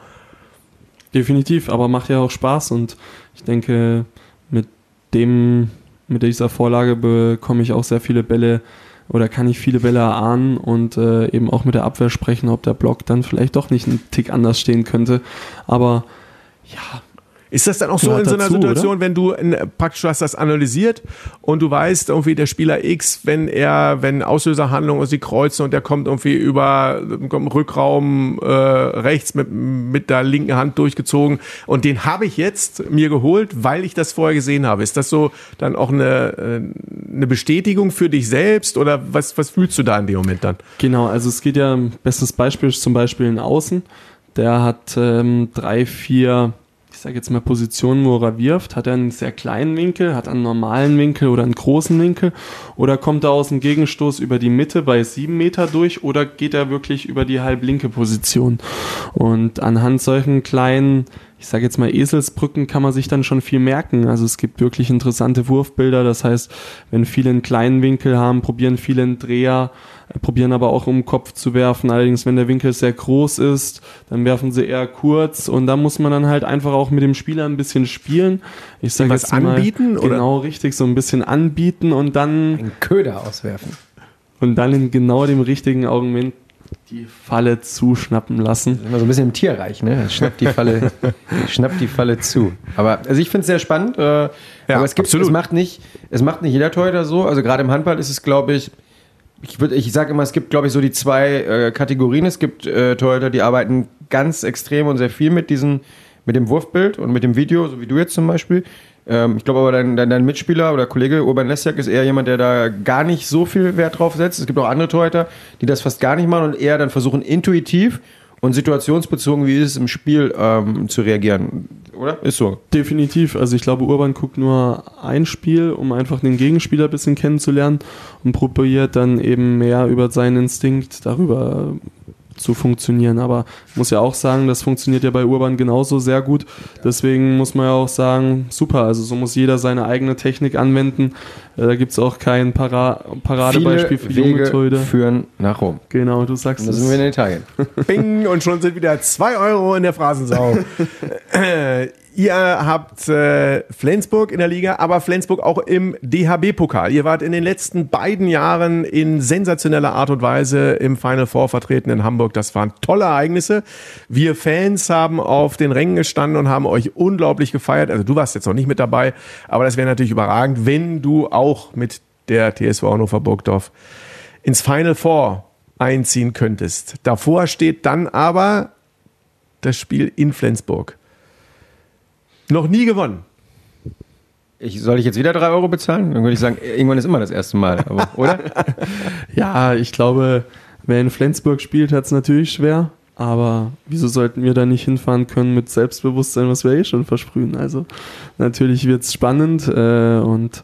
Definitiv, aber macht ja auch Spaß und ich denke, mit dem, mit dieser Vorlage bekomme ich auch sehr viele Bälle oder kann ich viele Bälle erahnen und äh, eben auch mit der Abwehr sprechen, ob der Block dann vielleicht doch nicht einen Tick anders stehen könnte. Aber ja, Ist das dann auch so in so einer dazu, Situation, wenn du in, praktisch du hast das analysiert und du weißt irgendwie der Spieler X, wenn er, wenn Auslöserhandlung und sie kreuzen und der kommt irgendwie über im Rückraum äh, rechts mit, mit der linken Hand durchgezogen und den habe ich jetzt mir geholt, weil ich das vorher gesehen habe. Ist das so dann auch eine, äh, eine Bestätigung für dich selbst oder was, was fühlst du da in dem Moment dann? Genau, also es geht ja, bestes Beispiel ist zum Beispiel ein Außen, der hat ähm, drei, vier, ich sage jetzt mal Positionen, wo er wirft, hat er einen sehr kleinen Winkel, hat einen normalen Winkel oder einen großen Winkel? Oder kommt er aus dem Gegenstoß über die Mitte bei sieben Meter durch? Oder geht er wirklich über die halblinke Position? Und anhand solchen kleinen ich sage jetzt mal Eselsbrücken kann man sich dann schon viel merken. Also es gibt wirklich interessante Wurfbilder. Das heißt, wenn viele einen kleinen Winkel haben, probieren viele einen Dreher, äh, probieren aber auch um den Kopf zu werfen. Allerdings, wenn der Winkel sehr groß ist, dann werfen sie eher kurz und da muss man dann halt einfach auch mit dem Spieler ein bisschen spielen. Ich sage jetzt mal, anbieten, oder? Genau, richtig, so ein bisschen anbieten und dann einen Köder auswerfen. und dann in genau dem richtigen Augenblick die Falle zuschnappen lassen. Immer so ein bisschen im Tierreich, ne? Schnappt die Falle, schnappt die Falle zu. Aber also ich finde es sehr spannend. Äh, aber es gibt, absolut. es macht nicht, es macht nicht jeder Torhüter so. Also gerade im Handball ist es, glaube ich, ich würde, ich sage immer, es gibt, glaube ich, so die zwei äh, Kategorien. Es gibt äh, Torhüter, die arbeiten ganz extrem und sehr viel mit diesen, mit dem Wurfbild und mit dem Video, so wie du jetzt zum Beispiel. Ähm, ich glaube aber, dein, dein, dein Mitspieler oder Kollege Urban Lesjak ist eher jemand, der da gar nicht so viel Wert drauf setzt. Es gibt auch andere Torhüter, die das fast gar nicht machen und eher dann versuchen, intuitiv und situationsbezogen, wie ist es im Spiel, ähm, zu reagieren. Oder? Ist so. Definitiv. Also ich glaube, Urban guckt nur ein Spiel, um einfach den Gegenspieler ein bisschen kennenzulernen und probiert dann eben mehr über seinen Instinkt darüber zu funktionieren. Aber muss ja auch sagen, das funktioniert ja bei Urban genauso sehr gut. Deswegen muss man ja auch sagen, super. Also so muss jeder seine eigene Technik anwenden. Äh, da gibt es auch kein Para Paradebeispiel für junge Wege führen nach Rom. Genau, du sagst Da es. sind wir in Italien. Bing, und schon sind wieder 2 Euro in der Phrasensau. Ihr habt äh, Flensburg in der Liga, aber Flensburg auch im DHB-Pokal. Ihr wart in den letzten beiden Jahren in sensationeller Art und Weise im Final Four vertreten in Hamburg. Das waren tolle Ereignisse. Wir Fans haben auf den Rängen gestanden und haben euch unglaublich gefeiert. Also du warst jetzt noch nicht mit dabei, aber das wäre natürlich überragend, wenn du auch mit der TSV Hannover Burgdorf ins Final Four einziehen könntest. Davor steht dann aber das Spiel in Flensburg. Noch nie gewonnen. Ich, soll ich jetzt wieder drei Euro bezahlen? Dann würde ich sagen, irgendwann ist immer das erste Mal, aber, oder? Ja, ich glaube, wer in Flensburg spielt, hat es natürlich schwer. Aber wieso sollten wir da nicht hinfahren können mit Selbstbewusstsein, was wir eh schon versprühen? Also natürlich wird es spannend äh, und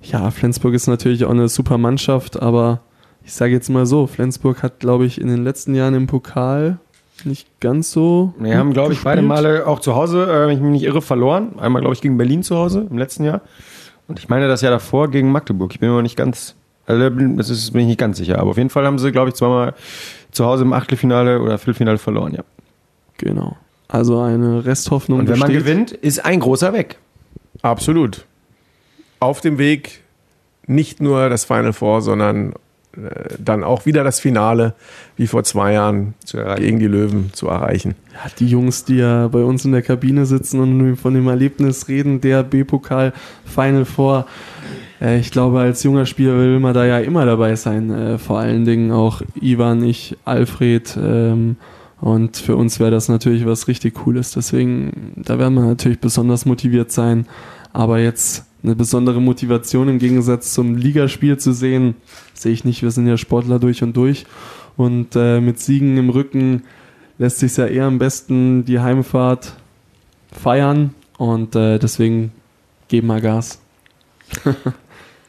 ja, Flensburg ist natürlich auch eine super Mannschaft, aber ich sage jetzt mal so, Flensburg hat, glaube ich, in den letzten Jahren im Pokal nicht ganz so. Wir haben, glaube ich, beide. Male auch zu Hause, äh, wenn ich mich nicht irre, verloren. Einmal, glaube ich, gegen Berlin zu Hause im letzten Jahr. Und ich meine das Jahr davor gegen Magdeburg. Ich bin mir noch nicht ganz, also das ist, bin ich nicht ganz sicher. Aber auf jeden Fall haben sie, glaube ich, zweimal zu Hause im Achtelfinale oder Viertelfinale verloren, ja. Genau. Also eine Resthoffnung Und wenn man besteht. gewinnt, ist ein großer weg. Absolut. Auf dem Weg nicht nur das Final Four, sondern dann auch wieder das Finale, wie vor zwei Jahren, gegen die Löwen zu erreichen. Ja, die Jungs, die ja bei uns in der Kabine sitzen und von dem Erlebnis reden, der B-Pokal Final Four. Äh, ich glaube, als junger Spieler will man da ja immer dabei sein. Äh, vor allen Dingen auch Ivan, ich, Alfred. Ähm, und für uns wäre das natürlich was richtig Cooles. Deswegen, da werden wir natürlich besonders motiviert sein. Aber jetzt eine besondere Motivation im Gegensatz zum Ligaspiel zu sehen, sehe ich nicht. Wir sind ja Sportler durch und durch. Und äh, mit Siegen im Rücken lässt sich ja eher am besten die Heimfahrt feiern. Und äh, deswegen geben wir Gas.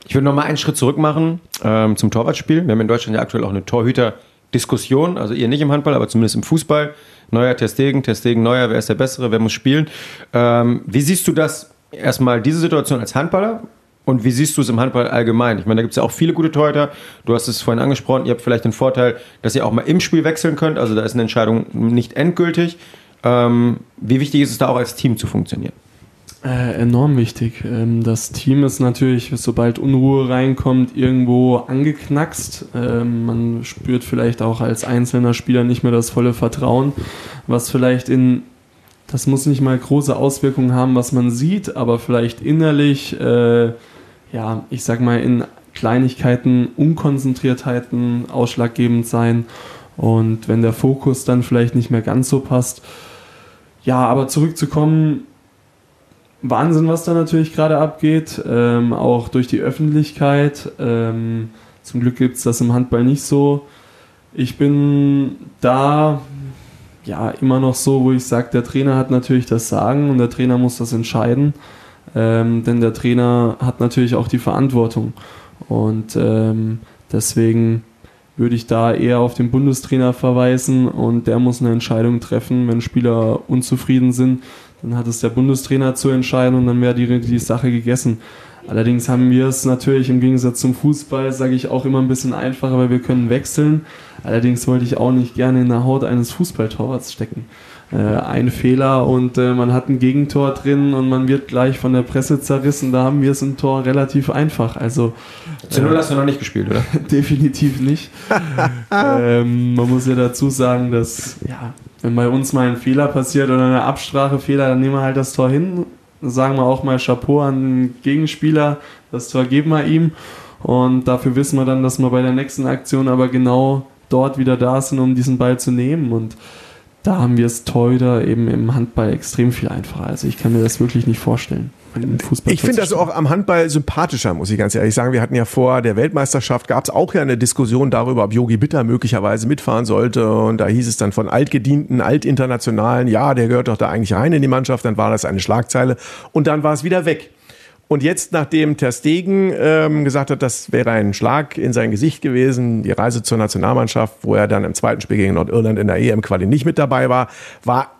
Ich würde noch mal einen Schritt zurück machen ähm, zum Torwartspiel. Wir haben in Deutschland ja aktuell auch eine Torhüter-Diskussion, also ihr nicht im Handball, aber zumindest im Fußball. Neuer, Testegen, Testegen, Neuer, wer ist der Bessere, wer muss spielen? Ähm, wie siehst du das erstmal, diese Situation als Handballer? Und wie siehst du es im Handball allgemein? Ich meine, da gibt es ja auch viele gute Torhüter. Du hast es vorhin angesprochen, ihr habt vielleicht den Vorteil, dass ihr auch mal im Spiel wechseln könnt. Also da ist eine Entscheidung nicht endgültig. Ähm, wie wichtig ist es da auch als Team zu funktionieren? Äh, enorm wichtig. Ähm, das Team ist natürlich, sobald Unruhe reinkommt, irgendwo angeknackst. Ähm, man spürt vielleicht auch als einzelner Spieler nicht mehr das volle Vertrauen, was vielleicht in, das muss nicht mal große Auswirkungen haben, was man sieht, aber vielleicht innerlich, äh, ja, ich sag mal, in Kleinigkeiten, Unkonzentriertheiten ausschlaggebend sein. Und wenn der Fokus dann vielleicht nicht mehr ganz so passt. Ja, aber zurückzukommen, Wahnsinn, was da natürlich gerade abgeht, ähm, auch durch die Öffentlichkeit. Ähm, zum Glück gibt es das im Handball nicht so. Ich bin da ja immer noch so, wo ich sage, der Trainer hat natürlich das Sagen und der Trainer muss das entscheiden, ähm, denn der Trainer hat natürlich auch die Verantwortung. Und ähm, deswegen würde ich da eher auf den Bundestrainer verweisen und der muss eine Entscheidung treffen, wenn Spieler unzufrieden sind, dann hat es der Bundestrainer zu entscheiden und dann wäre die, die Sache gegessen. Allerdings haben wir es natürlich im Gegensatz zum Fußball, sage ich auch immer ein bisschen einfacher, weil wir können wechseln. Allerdings wollte ich auch nicht gerne in der Haut eines Fußballtorwarts stecken. Äh, ein Fehler und äh, man hat ein Gegentor drin und man wird gleich von der Presse zerrissen. Da haben wir es im Tor relativ einfach. Also Zu Null hast du noch nicht gespielt, oder? definitiv nicht. ähm, man muss ja dazu sagen, dass, ja, wenn bei uns mal ein Fehler passiert oder eine Absprachefehler, dann nehmen wir halt das Tor hin. Sagen wir auch mal Chapeau an den Gegenspieler, das Tor geben wir ihm. Und dafür wissen wir dann, dass wir bei der nächsten Aktion aber genau dort wieder da sind, um diesen Ball zu nehmen. Und da haben wir es Torhüter eben im Handball extrem viel einfacher. Also ich kann mir das wirklich nicht vorstellen. Fußball Ich finde das auch am Handball sympathischer, muss ich ganz ehrlich sagen. Wir hatten ja vor der Weltmeisterschaft, gab es auch ja eine Diskussion darüber, ob Yogi Bitter möglicherweise mitfahren sollte. Und da hieß es dann von altgedienten, altinternationalen, ja, der gehört doch da eigentlich rein in die Mannschaft. Dann war das eine Schlagzeile und dann war es wieder weg. Und jetzt, nachdem Ter Stegen ähm, gesagt hat, das wäre ein Schlag in sein Gesicht gewesen, die Reise zur Nationalmannschaft, wo er dann im zweiten Spiel gegen Nordirland in der EM-Quali nicht mit dabei war, war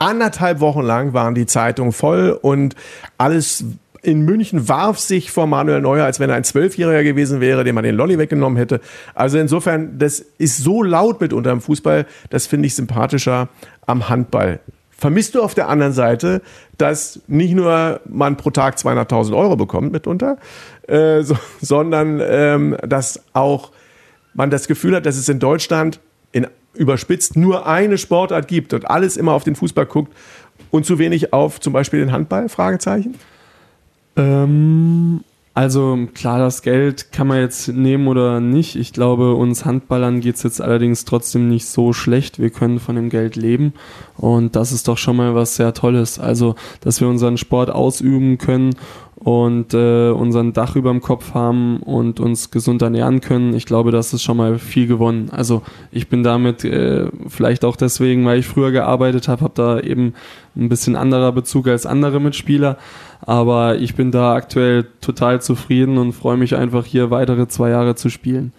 anderthalb Wochen lang waren die Zeitungen voll und alles in München warf sich vor Manuel Neuer, als wenn er ein Zwölfjähriger gewesen wäre, dem man den Lolli weggenommen hätte. Also insofern, das ist so laut mitunter im Fußball, das finde ich sympathischer am Handball. Vermisst du auf der anderen Seite, dass nicht nur man pro Tag 200.000 Euro bekommt mitunter, äh, so, sondern ähm, dass auch man das Gefühl hat, dass es in Deutschland in überspitzt nur eine Sportart gibt und alles immer auf den Fußball guckt und zu wenig auf zum Beispiel den Handball? Fragezeichen. Ähm, also klar, das Geld kann man jetzt nehmen oder nicht. Ich glaube, uns Handballern geht es jetzt allerdings trotzdem nicht so schlecht. Wir können von dem Geld leben und das ist doch schon mal was sehr Tolles. Also, dass wir unseren Sport ausüben können und äh, unseren Dach über dem Kopf haben und uns gesund ernähren können. Ich glaube, das ist schon mal viel gewonnen. Also ich bin damit äh, vielleicht auch deswegen, weil ich früher gearbeitet habe, habe da eben ein bisschen anderer Bezug als andere Mitspieler. Aber ich bin da aktuell total zufrieden und freue mich einfach hier weitere zwei Jahre zu spielen.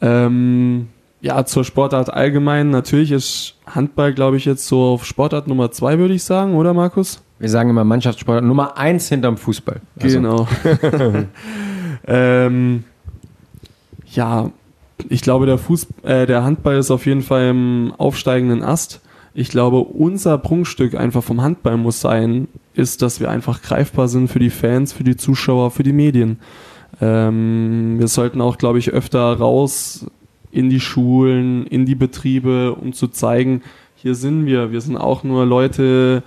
Ähm, ja, zur Sportart allgemein. Natürlich ist Handball, glaube ich, jetzt so auf Sportart Nummer zwei, würde ich sagen, oder Markus? Wir sagen immer Mannschaftssport Nummer eins hinterm Fußball. Also. Genau. ähm, ja, ich glaube, der, Fuß, äh, der Handball ist auf jeden Fall im aufsteigenden Ast. Ich glaube, unser Prunkstück einfach vom Handball muss sein, ist, dass wir einfach greifbar sind für die Fans, für die Zuschauer, für die Medien. Ähm, wir sollten auch, glaube ich, öfter raus in die Schulen, in die Betriebe, um zu zeigen, hier sind wir. Wir sind auch nur Leute,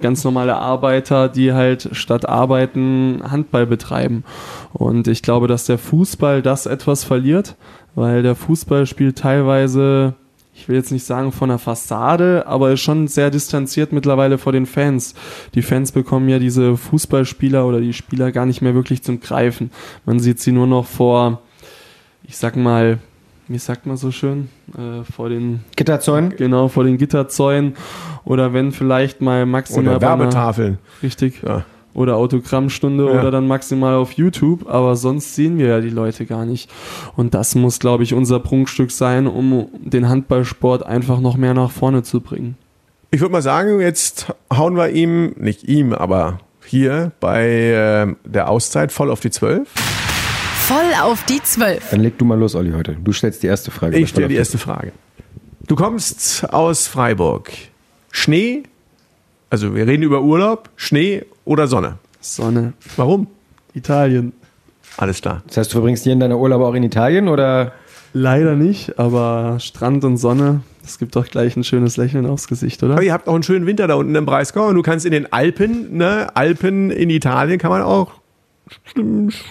ganz normale Arbeiter, die halt statt arbeiten Handball betreiben. Und ich glaube, dass der Fußball das etwas verliert, weil der Fußball spielt teilweise, ich will jetzt nicht sagen von der Fassade, aber ist schon sehr distanziert mittlerweile vor den Fans. Die Fans bekommen ja diese Fußballspieler oder die Spieler gar nicht mehr wirklich zum Greifen. Man sieht sie nur noch vor, ich sag mal, wie sagt man so schön, äh, vor den Gitterzäunen. Genau, vor den Gitterzäunen. Oder wenn vielleicht mal maximal. Oder Werbetafeln. Richtig. Ja. Oder Autogrammstunde ja. oder dann maximal auf YouTube, aber sonst sehen wir ja die Leute gar nicht. Und das muss, glaube ich, unser Prunkstück sein, um den Handballsport einfach noch mehr nach vorne zu bringen. Ich würde mal sagen, jetzt hauen wir ihm, nicht ihm, aber hier bei äh, der Auszeit voll auf die Zwölf. Voll auf die Zwölf. Dann leg du mal los, Olli, heute. Du stellst die erste Frage. Ich stelle die erste Frage. Du kommst aus Freiburg. Schnee, also wir reden über Urlaub, Schnee oder Sonne? Sonne. Warum? Italien. Alles klar. Das heißt, du verbringst hier in deiner Urlaub auch in Italien oder? Leider nicht, aber Strand und Sonne, das gibt doch gleich ein schönes Lächeln aufs Gesicht, oder? Aber ihr habt auch einen schönen Winter da unten im Breisgau und du kannst in den Alpen, ne, Alpen in Italien kann man auch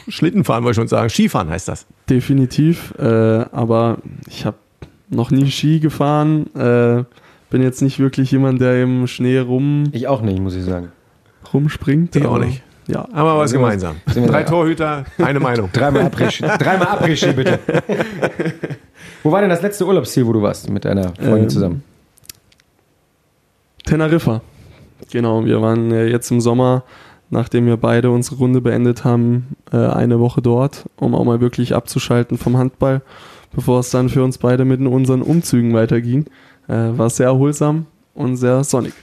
Schlitten fahren, wollte ich schon sagen. Skifahren heißt das. Definitiv, äh, aber ich habe noch nie Ski gefahren. Äh, bin jetzt nicht wirklich jemand, der im Schnee rum. Ich auch nicht, muss ich sagen. Rumspringt. Ich auch nicht. Ja. Aber was gemeinsam. Drei Torhüter, eine Meinung. Dreimal Abrischi, dreimal Abrischi bitte. wo war denn das letzte Urlaubsziel, wo du warst mit deiner Freundin ähm, zusammen? Teneriffa. Genau, wir waren jetzt im Sommer nachdem wir beide unsere Runde beendet haben, äh, eine Woche dort, um auch mal wirklich abzuschalten vom Handball, bevor es dann für uns beide mit unseren Umzügen weiterging. Äh, war sehr erholsam und sehr sonnig.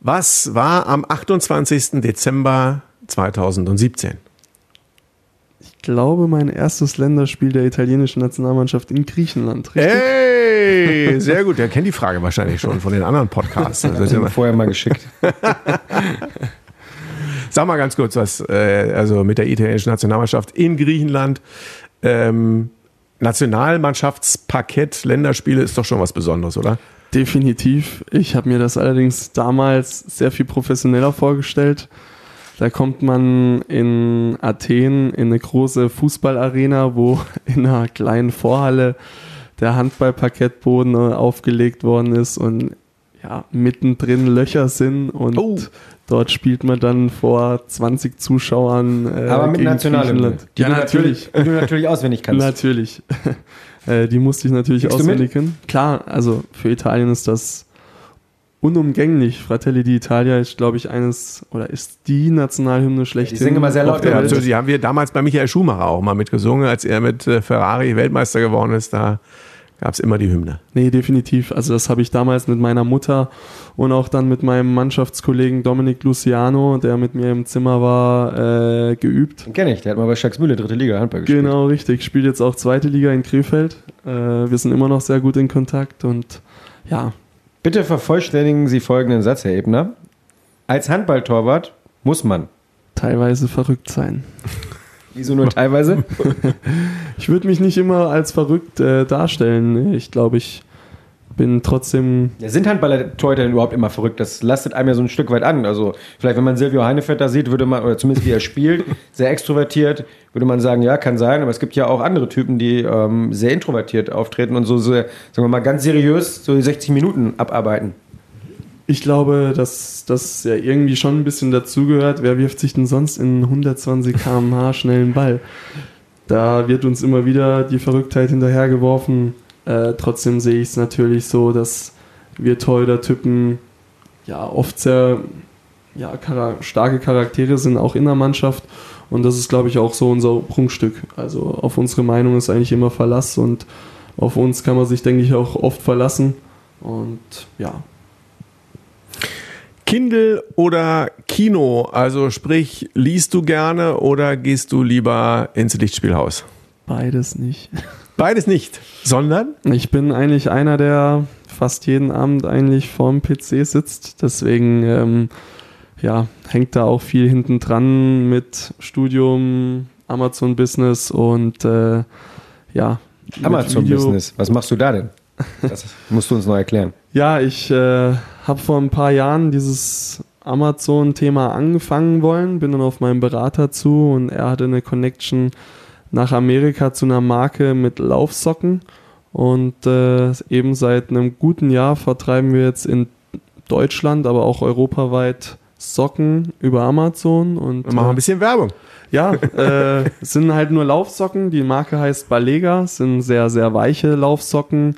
Was war am 28. Dezember 2017? Ich glaube, mein erstes Länderspiel der italienischen Nationalmannschaft in Griechenland. Richtig? Hey, sehr gut. Der kennt die Frage wahrscheinlich schon von den anderen Podcasts. Das ist vorher mal geschickt. Sag mal ganz kurz was, äh, also mit der italienischen Nationalmannschaft in Griechenland. Ähm, Nationalmannschaftsparkett, Länderspiele ist doch schon was Besonderes, oder? Definitiv. Ich habe mir das allerdings damals sehr viel professioneller vorgestellt. Da kommt man in Athen in eine große Fußballarena, wo in einer kleinen Vorhalle der Handballparkettboden aufgelegt worden ist und ja, mittendrin Löcher sind und oh. Dort spielt man dann vor 20 Zuschauern. Äh, Aber mit Nationalhymne. Die ja, du natürlich. Die du natürlich auswendig kannst. Natürlich. äh, die musste ich natürlich Kriegst auswendig kennen. Klar, also für Italien ist das unumgänglich. Fratelli d'Italia ist, glaube ich, eines oder ist die Nationalhymne schlechthin. Die singen immer sehr laut, Ja, also, die haben wir damals bei Michael Schumacher auch mal mitgesungen, als er mit äh, Ferrari Weltmeister geworden ist. Da gab es immer die Hymne. Nee, definitiv. Also das habe ich damals mit meiner Mutter und auch dann mit meinem Mannschaftskollegen Dominik Luciano, der mit mir im Zimmer war, äh, geübt. Den kenne ich, der hat mal bei Schacksmühle dritte Liga Handball gespielt. Genau, richtig. Spielt jetzt auch zweite Liga in Krefeld. Äh, wir sind immer noch sehr gut in Kontakt und ja, Bitte vervollständigen Sie folgenden Satz, Herr Ebner. Als Handballtorwart muss man. teilweise verrückt sein. Wieso nur teilweise? Ich würde mich nicht immer als verrückt äh, darstellen. Ich glaube, ich bin trotzdem Ja, sind Handballer-Torhüter denn überhaupt immer verrückt? Das lastet einem ja so ein Stück weit an. Also vielleicht, wenn man Silvio Heinevetter sieht, würde man, oder zumindest wie er spielt, sehr extrovertiert, würde man sagen, ja, kann sein. Aber es gibt ja auch andere Typen, die ähm, sehr introvertiert auftreten und so, sehr, sagen wir mal, ganz seriös so die 60 Minuten abarbeiten. Ich glaube, dass das ja irgendwie schon ein bisschen dazugehört. Wer wirft sich denn sonst in 120 km/h schnellen Ball? Da wird uns immer wieder die Verrücktheit hinterhergeworfen. Äh, trotzdem sehe ich es natürlich so, dass wir Torhüter-Typen ja oft sehr ja, starke Charaktere sind, auch in der Mannschaft. Und das ist, glaube ich, auch so unser Prunkstück. Also auf unsere Meinung ist eigentlich immer Verlass und auf uns kann man sich, denke ich, auch oft verlassen. Und ja, Kindle oder Kino? Also sprich, liest du gerne oder gehst du lieber ins Lichtspielhaus? beides nicht. Beides nicht, sondern Ich bin eigentlich einer, der fast jeden Abend eigentlich vorm PC sitzt. Deswegen ähm, ja, hängt da auch viel hinten dran mit Studium, Amazon Business und äh, ja. mit Video. Amazon-Business, was machst du da denn? Das musst du uns noch erklären. Ja, ich äh, habe vor ein paar Jahren dieses Amazon-Thema angefangen wollen, bin dann auf meinen Berater zu und er hatte eine Connection nach Amerika zu einer Marke mit Laufsocken und äh, eben seit einem guten Jahr vertreiben wir jetzt in Deutschland, aber auch europaweit Socken über Amazon und wir machen ein bisschen Werbung. ja, äh, es sind halt nur Laufsocken. Die Marke heißt Balega, es sind sehr, sehr weiche Laufsocken.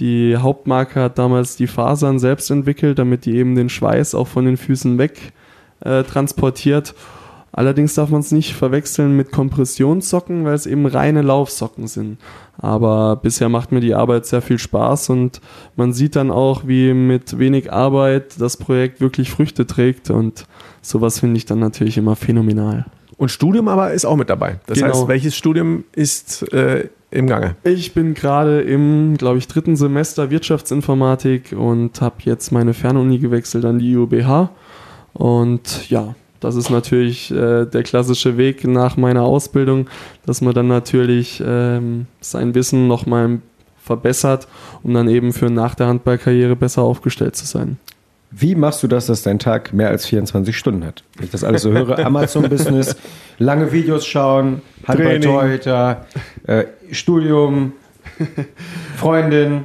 Die Hauptmarke hat damals die Fasern selbst entwickelt, damit die eben den Schweiß auch von den Füßen weg äh, transportiert. Allerdings darf man es nicht verwechseln mit Kompressionssocken, weil es eben reine Laufsocken sind. Aber bisher macht mir die Arbeit sehr viel Spaß und man sieht dann auch, wie mit wenig Arbeit das Projekt wirklich Früchte trägt und sowas finde ich dann natürlich immer phänomenal. Und Studium aber ist auch mit dabei. Das Genau. heißt, welches Studium ist äh, im Gange? Ich bin gerade im, glaube ich, dritten Semester Wirtschaftsinformatik und habe jetzt meine Fernuni gewechselt an die IUBH. Und ja, das ist natürlich äh, der klassische Weg nach meiner Ausbildung, dass man dann natürlich ähm, sein Wissen nochmal verbessert, um dann eben für nach der Handballkarriere besser aufgestellt zu sein. Wie machst du das, dass dein Tag mehr als 24 Stunden hat? Wenn ich das alles so höre, Amazon-Business, lange Videos schauen, Handball-Torhüter, äh, Studium, Freundin.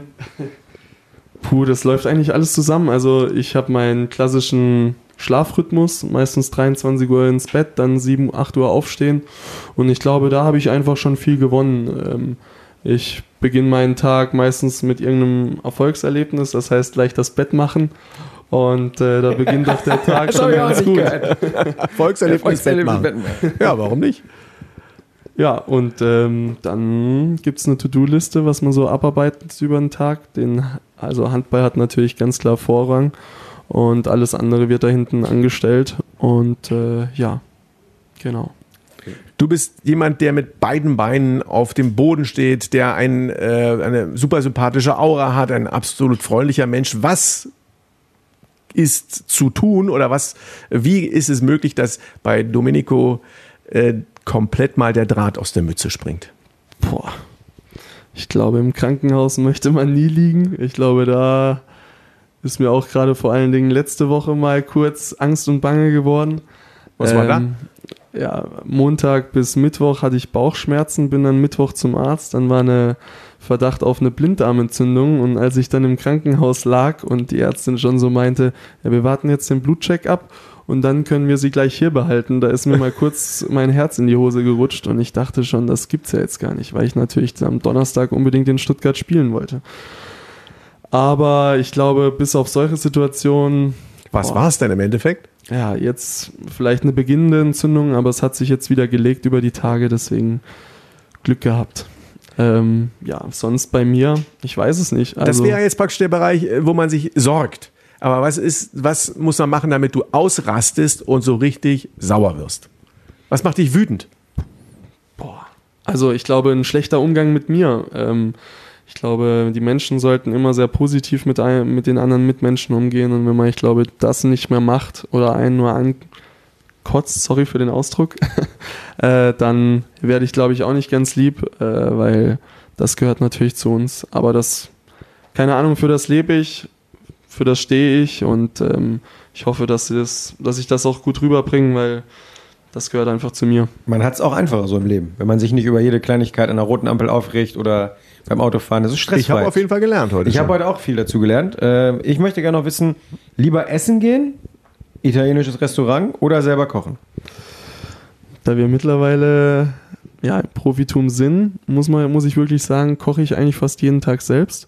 Puh, das läuft eigentlich alles zusammen. Also ich habe meinen klassischen Schlafrhythmus, meistens 23 Uhr ins Bett, dann 7, 8 Uhr aufstehen. Und ich glaube, da habe ich einfach schon viel gewonnen. Ähm, ich beginne meinen Tag meistens mit irgendeinem Erfolgserlebnis, das heißt gleich das Bett machen. Und äh, da beginnt doch der Tag schon ganz gut. Volkserlebnis. Bettmann. Ja, warum nicht? Ja, und ähm, dann gibt es eine To-Do-Liste, was man so abarbeitet über den Tag. Den, also Handball hat natürlich ganz klar Vorrang und alles andere wird da hinten angestellt. Und äh, ja, genau. Du bist jemand, der mit beiden Beinen auf dem Boden steht, der ein, äh, eine super sympathische Aura hat, ein absolut freundlicher Mensch. Was ist zu tun oder was, wie ist es möglich, dass bei Domenico äh, komplett mal der Draht aus der Mütze springt? Boah. Ich glaube, im Krankenhaus möchte man nie liegen. Ich glaube, da ist mir auch gerade vor allen Dingen letzte Woche mal kurz Angst und Bange geworden. Was war da? Ähm, Ja, Montag bis Mittwoch hatte ich Bauchschmerzen, bin dann Mittwoch zum Arzt, dann war eine Verdacht auf eine Blinddarmentzündung und als ich dann im Krankenhaus lag und die Ärztin schon so meinte, ja, wir warten jetzt den Blutcheck ab und dann können wir sie gleich hier behalten, da ist mir mal kurz mein Herz in die Hose gerutscht und ich dachte schon, das gibt's ja jetzt gar nicht, weil ich natürlich am Donnerstag unbedingt in Stuttgart spielen wollte. Aber ich glaube, bis auf solche Situationen, Was war es denn im Endeffekt? ja, jetzt vielleicht eine beginnende Entzündung, aber es hat sich jetzt wieder gelegt über die Tage, deswegen Glück gehabt. Ähm, ja, sonst bei mir, ich weiß es nicht. Das Also, wäre jetzt praktisch der Bereich, äh, wo man sich sorgt. Aber was ist, was muss man machen, damit du ausrastest und so richtig sauer wirst? Was macht dich wütend? Also ich glaube, ein schlechter Umgang mit mir. Ähm, ich glaube, die Menschen sollten immer sehr positiv mit, ein, mit den anderen Mitmenschen umgehen. Und wenn man, ich glaube, das nicht mehr macht oder einen nur ankotzt, sorry für den Ausdruck, äh, dann werde ich, glaube ich, auch nicht ganz lieb, äh, weil das gehört natürlich zu uns. Aber das, keine Ahnung, für das lebe ich, für das stehe ich und ähm, ich hoffe, dass, das, dass ich das auch gut rüberbringe, weil das gehört einfach zu mir. Man hat es auch einfacher so im Leben, wenn man sich nicht über jede Kleinigkeit an der roten Ampel aufregt oder beim Autofahren. Das ist stressfrei. Ich habe auf jeden Fall gelernt heute. Ich habe heute auch viel dazu gelernt. Äh, ich möchte gerne noch wissen, lieber essen gehen, italienisches Restaurant oder selber kochen? Da wir mittlerweile ja, im Profitum sind, muss, man, muss ich wirklich sagen, koche ich eigentlich fast jeden Tag selbst.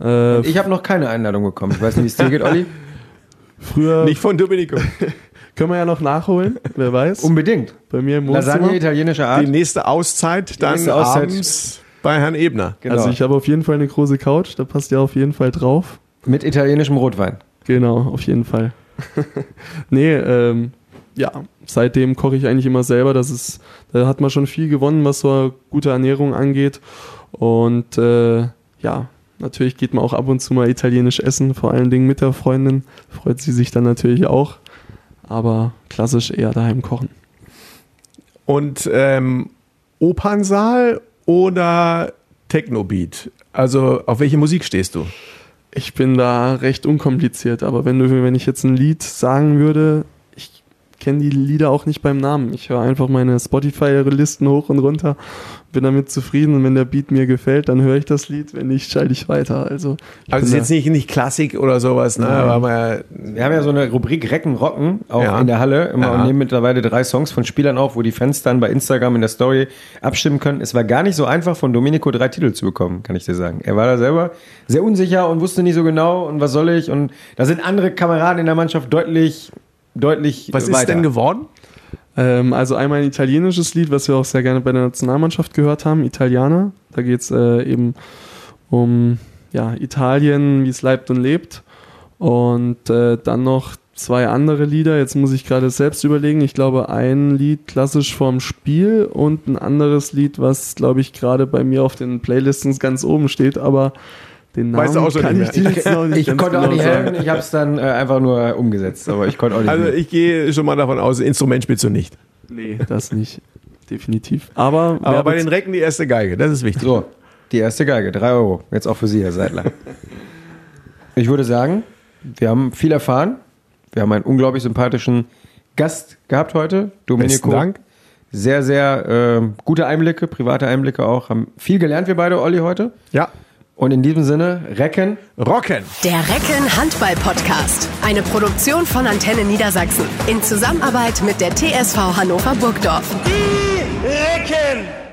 Äh, Ich habe noch keine Einladung bekommen. Ich weiß nicht, wie es dir geht, Olli. früher Nicht von Domenico. können wir ja noch nachholen, wer weiß. Unbedingt. Bei mir im Lasagne italienischer Die Art. nächste Auszeit dann nächste Auszeit. abends bei Herrn Ebner. Genau. Also ich habe auf jeden Fall eine große Couch, da passt ja auf jeden Fall drauf. Mit italienischem Rotwein. Genau, auf jeden Fall. nee, ähm, ja, seitdem koche ich eigentlich immer selber. Das ist, da hat man schon viel gewonnen, was so gute Ernährung angeht. Und äh, ja, natürlich geht man auch ab und zu mal italienisch essen, vor allen Dingen mit der Freundin. Freut sie sich dann natürlich auch. Aber klassisch eher daheim kochen. Und ähm, Opernsaal oder Technobeat? Also auf welche Musik stehst du? Ich bin da recht unkompliziert, aber wenn du, wenn ich jetzt ein Lied sagen würde, kenne die Lieder auch nicht beim Namen. Ich höre einfach meine Spotify-Listen hoch und runter, bin damit zufrieden und wenn der Beat mir gefällt, dann höre ich das Lied, wenn nicht, schalte ich weiter. Also, ich Also bin ist jetzt nicht, nicht Klassik oder sowas, ne? Nein. Aber mal, Wir haben ja so eine Rubrik Recken Rocken, auch Ja. in der Halle. Immer Ja. und nehmen mittlerweile drei Songs von Spielern auf, wo die Fans dann bei Instagram in der Story abstimmen können. Es war gar nicht so einfach, von Domenico drei Titel zu bekommen, kann ich dir sagen. Er war da selber sehr unsicher und wusste nicht so genau und was soll ich. Und da sind andere Kameraden in der Mannschaft deutlich, deutlich was weiter. ist denn geworden? Ähm, also einmal ein italienisches Lied, was wir auch sehr gerne bei der Nationalmannschaft gehört haben, Italianer. Da geht es äh, eben um ja, Italien, wie es leibt und lebt. Und äh, dann noch zwei andere Lieder. Jetzt muss ich gerade selbst überlegen. Ich glaube, ein Lied klassisch vorm Spiel und ein anderes Lied, was, glaube ich, gerade bei mir auf den Playlisten ganz oben steht. Aber den Namen Weißt du auch schon kann nicht ich mehr. dir jetzt noch nicht Ich konnte auch genau nicht sagen. helfen, ich habe es dann äh, einfach nur umgesetzt, aber ich konnte auch nicht. Also mehr. ich gehe schon mal davon aus, Instrument spielst du nicht. Nee, das nicht. Definitiv. Aber, Aber bei den Recken die erste Geige, das ist wichtig. So, die erste Geige, drei Euro. Jetzt auch für Sie, Herr Seidler. Ich würde sagen, wir haben viel erfahren. Wir haben einen unglaublich sympathischen Gast gehabt heute, Domenico. Besten Dank. Sehr, sehr ähm, gute Einblicke, private Einblicke auch. Haben viel gelernt, wir beide, Olli, heute. Ja. Und in diesem Sinne, Recken. Rocken. Der Recken Handball Podcast. Eine Produktion von Antenne Niedersachsen. In Zusammenarbeit mit der TSV Hannover Burgdorf. Die Recken!